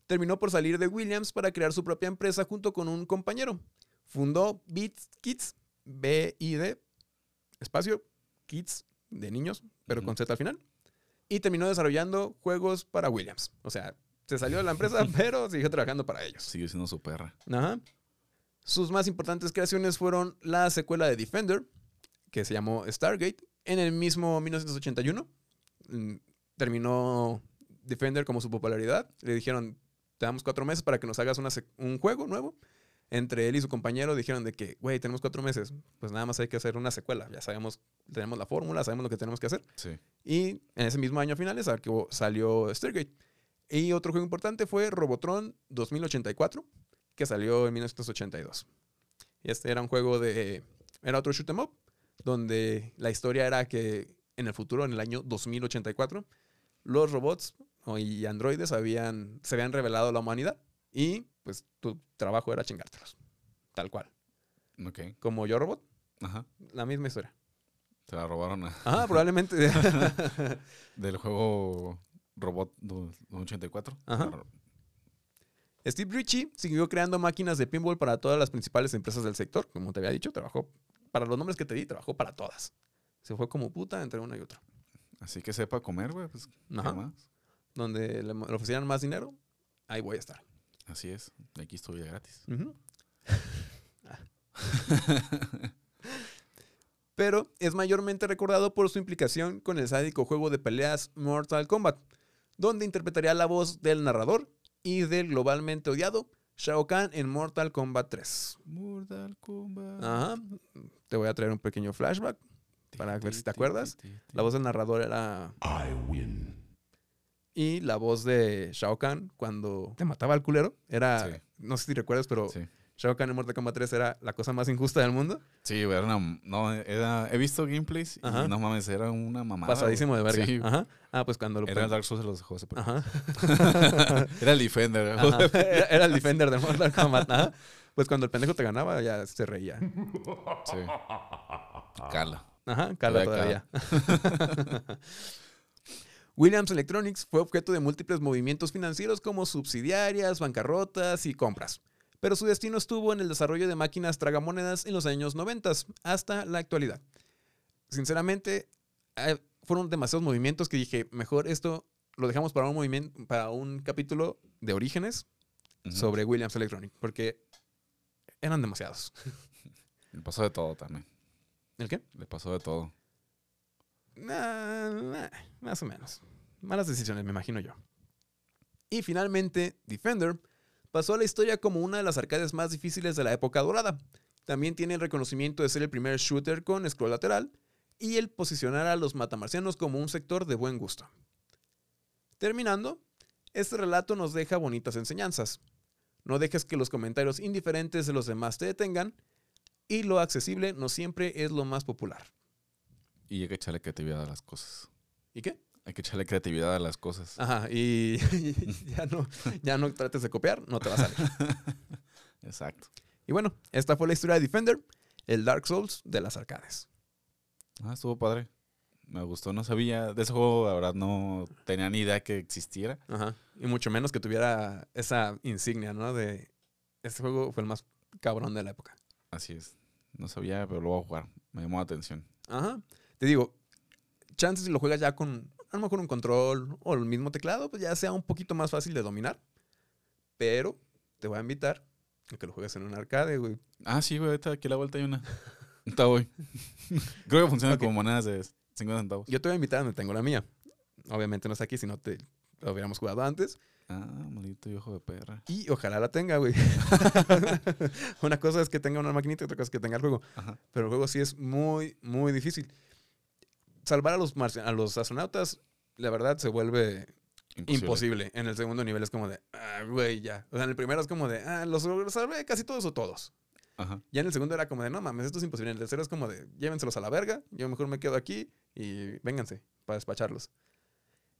Terminó por salir de Williams para crear su propia empresa junto con un compañero. Fundó Beats Kids, B-I-D, espacio, Kids, de niños, pero con Z al final. Y terminó desarrollando juegos para Williams. O sea, se salió de la empresa, pero siguió trabajando para ellos. Sigue siendo su perra. Ajá. Sus más importantes creaciones fueron la secuela de Defender, que se llamó Stargate, en el mismo 1981. Mm, Terminó Defender como su popularidad. Le dijeron, te damos cuatro meses para que nos hagas una un juego nuevo. Entre él y su compañero dijeron de que, güey, tenemos cuatro meses, pues nada más hay que hacer una secuela. Ya sabemos, tenemos la fórmula, sabemos lo que tenemos que hacer. Sí. Y en ese mismo año a finales salió, Stargate. Y otro juego importante fue Robotron 2084, que salió en 1982. Y este era un juego de... Era otro shoot 'em up, donde la historia era que en el futuro, en el año 2084, los robots y androides habían, se habían revelado a la humanidad y pues tu trabajo era chingártelos. Tal cual. Ok. Como Yo Robot, Ajá. la misma historia. Se la robaron a- Ajá, probablemente. del juego Robot du- 84. Ajá. Steve Ritchie siguió creando máquinas de pinball para todas las principales empresas del sector. Como te había dicho, trabajó para los nombres que te di, trabajó para todas. Se fue como puta entre una y otra. Así que sepa comer, güey. Pues. Donde le, le ofrecieran más dinero, ahí voy a estar. Así es. Aquí estoy de gratis. Pero es mayormente recordado por su implicación con el sádico juego de peleas Mortal Kombat, donde interpretaría la voz del narrador y del globalmente odiado Shao Kahn en Mortal Kombat 3. Mortal Kombat. Ajá. Te voy a traer un pequeño flashback. para ver si te acuerdas. La voz del narrador era. I win. Y la voz de Shao Kahn cuando te mataba al culero era. Sí. No sé si recuerdas, pero Sí. Shao Kahn en Mortal Kombat 3 era la cosa más injusta del mundo. Sí, güey, era una. No, era, he visto gameplays Ajá. y no mames, era una mamada. Pasadísimo de verga. Sí, Ajá. Ah, pues cuando lo. Era el Dark Souls de los juegos pelea. Ajá. Era el Defender. Ajá. Era era el defender de Mortal Kombat. Ajá. Pues cuando el pendejo te ganaba, ya se reía. Sí. Cala. Ajá, cala Todavía todavía. Williams Electronics fue objeto de múltiples movimientos financieros como subsidiarias, bancarrotas y compras. Pero su destino estuvo en el desarrollo de máquinas tragamonedas en los años 90 hasta la actualidad. Sinceramente, fueron demasiados movimientos que dije, mejor esto lo dejamos para un movimiento, para un capítulo de orígenes sobre Williams Electronics, porque eran demasiados. Le pasó de todo también. ¿El qué? Le pasó de todo. Nah, más o menos. Malas decisiones, me imagino yo. Y finalmente, Defender pasó a la historia como una de las arcades más difíciles de la época dorada. También tiene el reconocimiento de ser el primer shooter con scroll lateral y el posicionar a los matamarcianos como un sector de buen gusto. Terminando, este relato nos deja bonitas enseñanzas. No dejes que los comentarios indiferentes de los demás te detengan y lo accesible no siempre es lo más popular. Y hay que echarle creatividad a las cosas. ¿Y qué? Hay que echarle creatividad a las cosas. Ajá, y ya no, ya no trates de copiar, no te va a salir. Exacto. Y bueno, esta fue la historia de Defender, el Dark Souls de las arcades. Ah, estuvo padre. Me gustó, no sabía. De ese juego, la verdad, no tenía ni idea que existiera. Ajá. Y mucho menos que tuviera esa insignia, ¿no? De este juego fue el más cabrón de la época. Así es. No sabía, pero lo voy a jugar. Me llamó la atención. Ajá. Te digo, chances si lo juegas ya con a lo mejor un control o el mismo teclado, pues ya sea un poquito más fácil de dominar. Pero te voy a invitar a que lo juegues en un arcade, güey. Ah, sí, güey, ahorita aquí a la vuelta hay una. Está voy. Creo que funciona como monedas de 50 centavos. Yo te voy a invitar a donde tengo la mía. Obviamente no está aquí, si no te lo hubiéramos jugado antes. Ah, maldito viejo de perra. Y ojalá la tenga, güey. una cosa es que tenga una maquinita otra cosa es que tenga el juego. Ajá. Pero el juego sí es muy, muy difícil. Salvar a los, a los astronautas, la verdad, se vuelve imposible. En el segundo nivel es como de, ah, güey, ya. O sea, en el primero es como de, ah, los los salvé casi todos o todos. Ajá. Ya en el segundo era como de, no mames, esto es imposible. En el tercero es como de, llévenselos a la verga, yo mejor me quedo aquí y vénganse para despacharlos.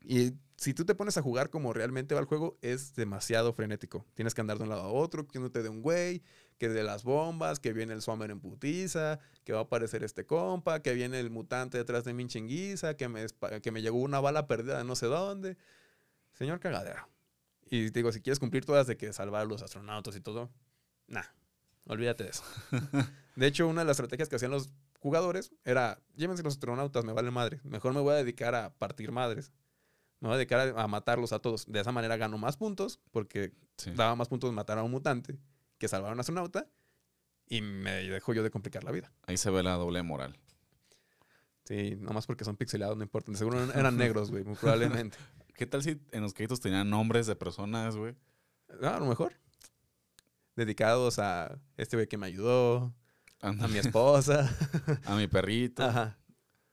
Y si tú te pones a jugar como realmente va el juego, es demasiado frenético. Tienes que andar de un lado a otro, que no te dé un güey, que de las bombas, que viene el Swammer en putiza, que va a aparecer este compa, que viene el mutante detrás de mi chinguiza, que me, que me llegó una bala perdida de no sé dónde. Señor cagadero. Y digo, si quieres cumplir todas de que salvar a los astronautas y todo, nah, olvídate de eso. De hecho, una de las estrategias que hacían los jugadores era, llévense los astronautas, me vale madre. Mejor me voy a dedicar a partir madres. Me voy a dedicar a, a matarlos a todos. De esa manera gano más puntos, porque Sí. daba más puntos matar a un mutante que salvar a un astronauta. Y me dejo yo de complicar la vida. Ahí se ve la doble moral. Sí, nomás porque son pixelados, no importa. Seguro eran negros, güey, muy probablemente. ¿Qué tal si en los créditos tenían nombres de personas, güey? Ah, a lo mejor. Dedicados a este güey que me ayudó, a mi esposa. A mi perrito. Ajá.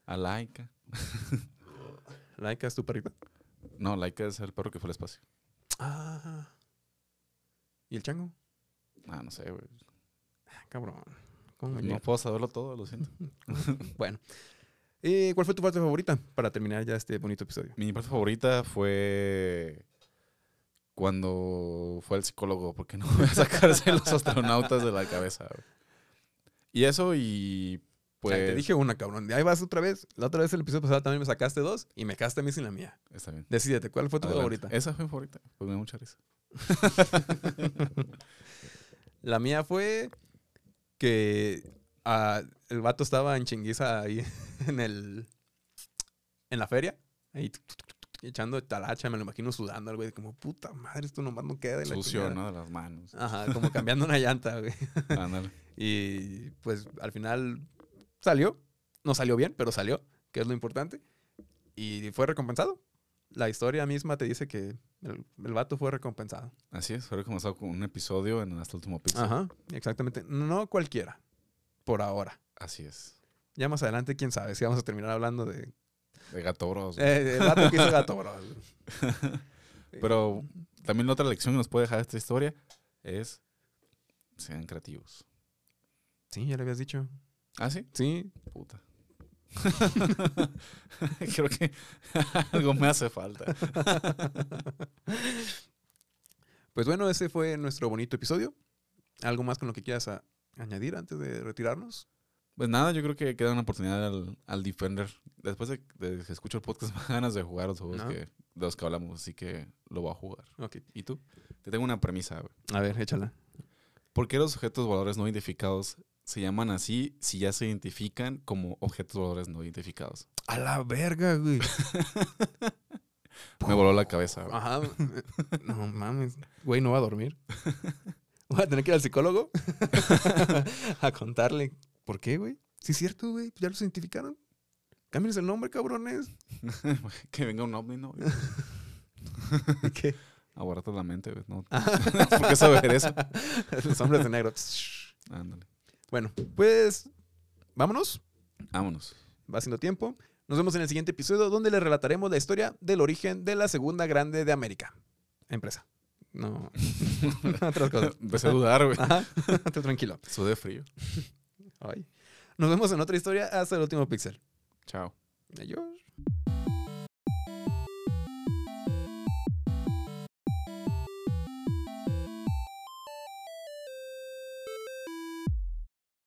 A Laika. Laika es tu perrita. No, Laika es el perro que fue al espacio. Ah. ¿Y el chango? Ah, no sé, güey. Cabrón. ¿Cómo me No puedo saberlo todo, lo siento. Bueno. Eh, ¿Cuál fue tu parte favorita para terminar ya este bonito episodio? Mi parte favorita fue cuando fue al psicólogo, porque no voy a sacarse los astronautas de la cabeza. güey. Y eso y pues... Ay, te dije una, cabrón. Ahí vas otra vez. La otra vez el episodio pasado también me sacaste dos y me quedaste a mí sin la mía. Está bien. Decídete, ¿cuál fue tu Adelante. favorita? Esa fue mi favorita. Pues me dio mucha risa. La mía fue que ah, el vato estaba en chinguiza ahí en el en la feria, ahí echando talacha, me lo imagino sudando al güey, como puta madre, esto nomás no queda. y la Sucio, chingada". ¿no? De las manos. Ajá, como cambiando una llanta, güey. Ándale. Y pues al final salió, no salió bien, pero salió, que es lo importante. Y fue recompensado. La historia misma te dice que el, el vato fue recompensado. Así es, fue comenzado con un episodio en Hasta el último pixel. Ajá, exactamente. No cualquiera, por ahora. Así es. Ya más adelante, quién sabe, si vamos a terminar hablando de... De Gato Bros. Eh, el vato que hizo Gato Bros. Pero también la otra lección que nos puede dejar esta historia es sean creativos. Sí, ya le habías dicho. ¿Ah, sí? Sí, Puta. Creo que algo me hace falta. pues bueno, ese fue nuestro bonito episodio. ¿Algo más con lo que quieras añadir antes de retirarnos? Pues nada, yo creo que queda una oportunidad al, al Defender. Después de, de que escucho el podcast, me dan ganas de jugar los juegos No. que, de los que hablamos, así que lo voy a jugar. ¿Y tú? Te tengo una premisa. A ver, échala. ¿Por qué los objetos voladores no identificados se llaman así si ya se identifican como objetos voladores no identificados? A la verga, güey. Me voló la cabeza, güey. Ajá. No mames. Güey, no va a dormir. Voy a tener que ir al psicólogo a contarle. ¿Por qué, güey? Sí, es cierto, güey. Ya los identificaron. Cámbienles el nombre, cabrones. que venga un ovni, ¿no? ¿Qué? Aguardate la mente, güey. No. ¿Por qué saber eso? Los hombres de negro. Ándale. Bueno, pues vámonos. Vámonos. Va siendo tiempo. Nos vemos en el siguiente episodio donde les relataremos la historia del origen de la segunda grande de América. Empresa. No. Otras cosas. Empecé a dudar, güey. Tranquilo. Sudé frío. Ay. Nos vemos en otra historia hasta el último pixel. Chao. Adiós.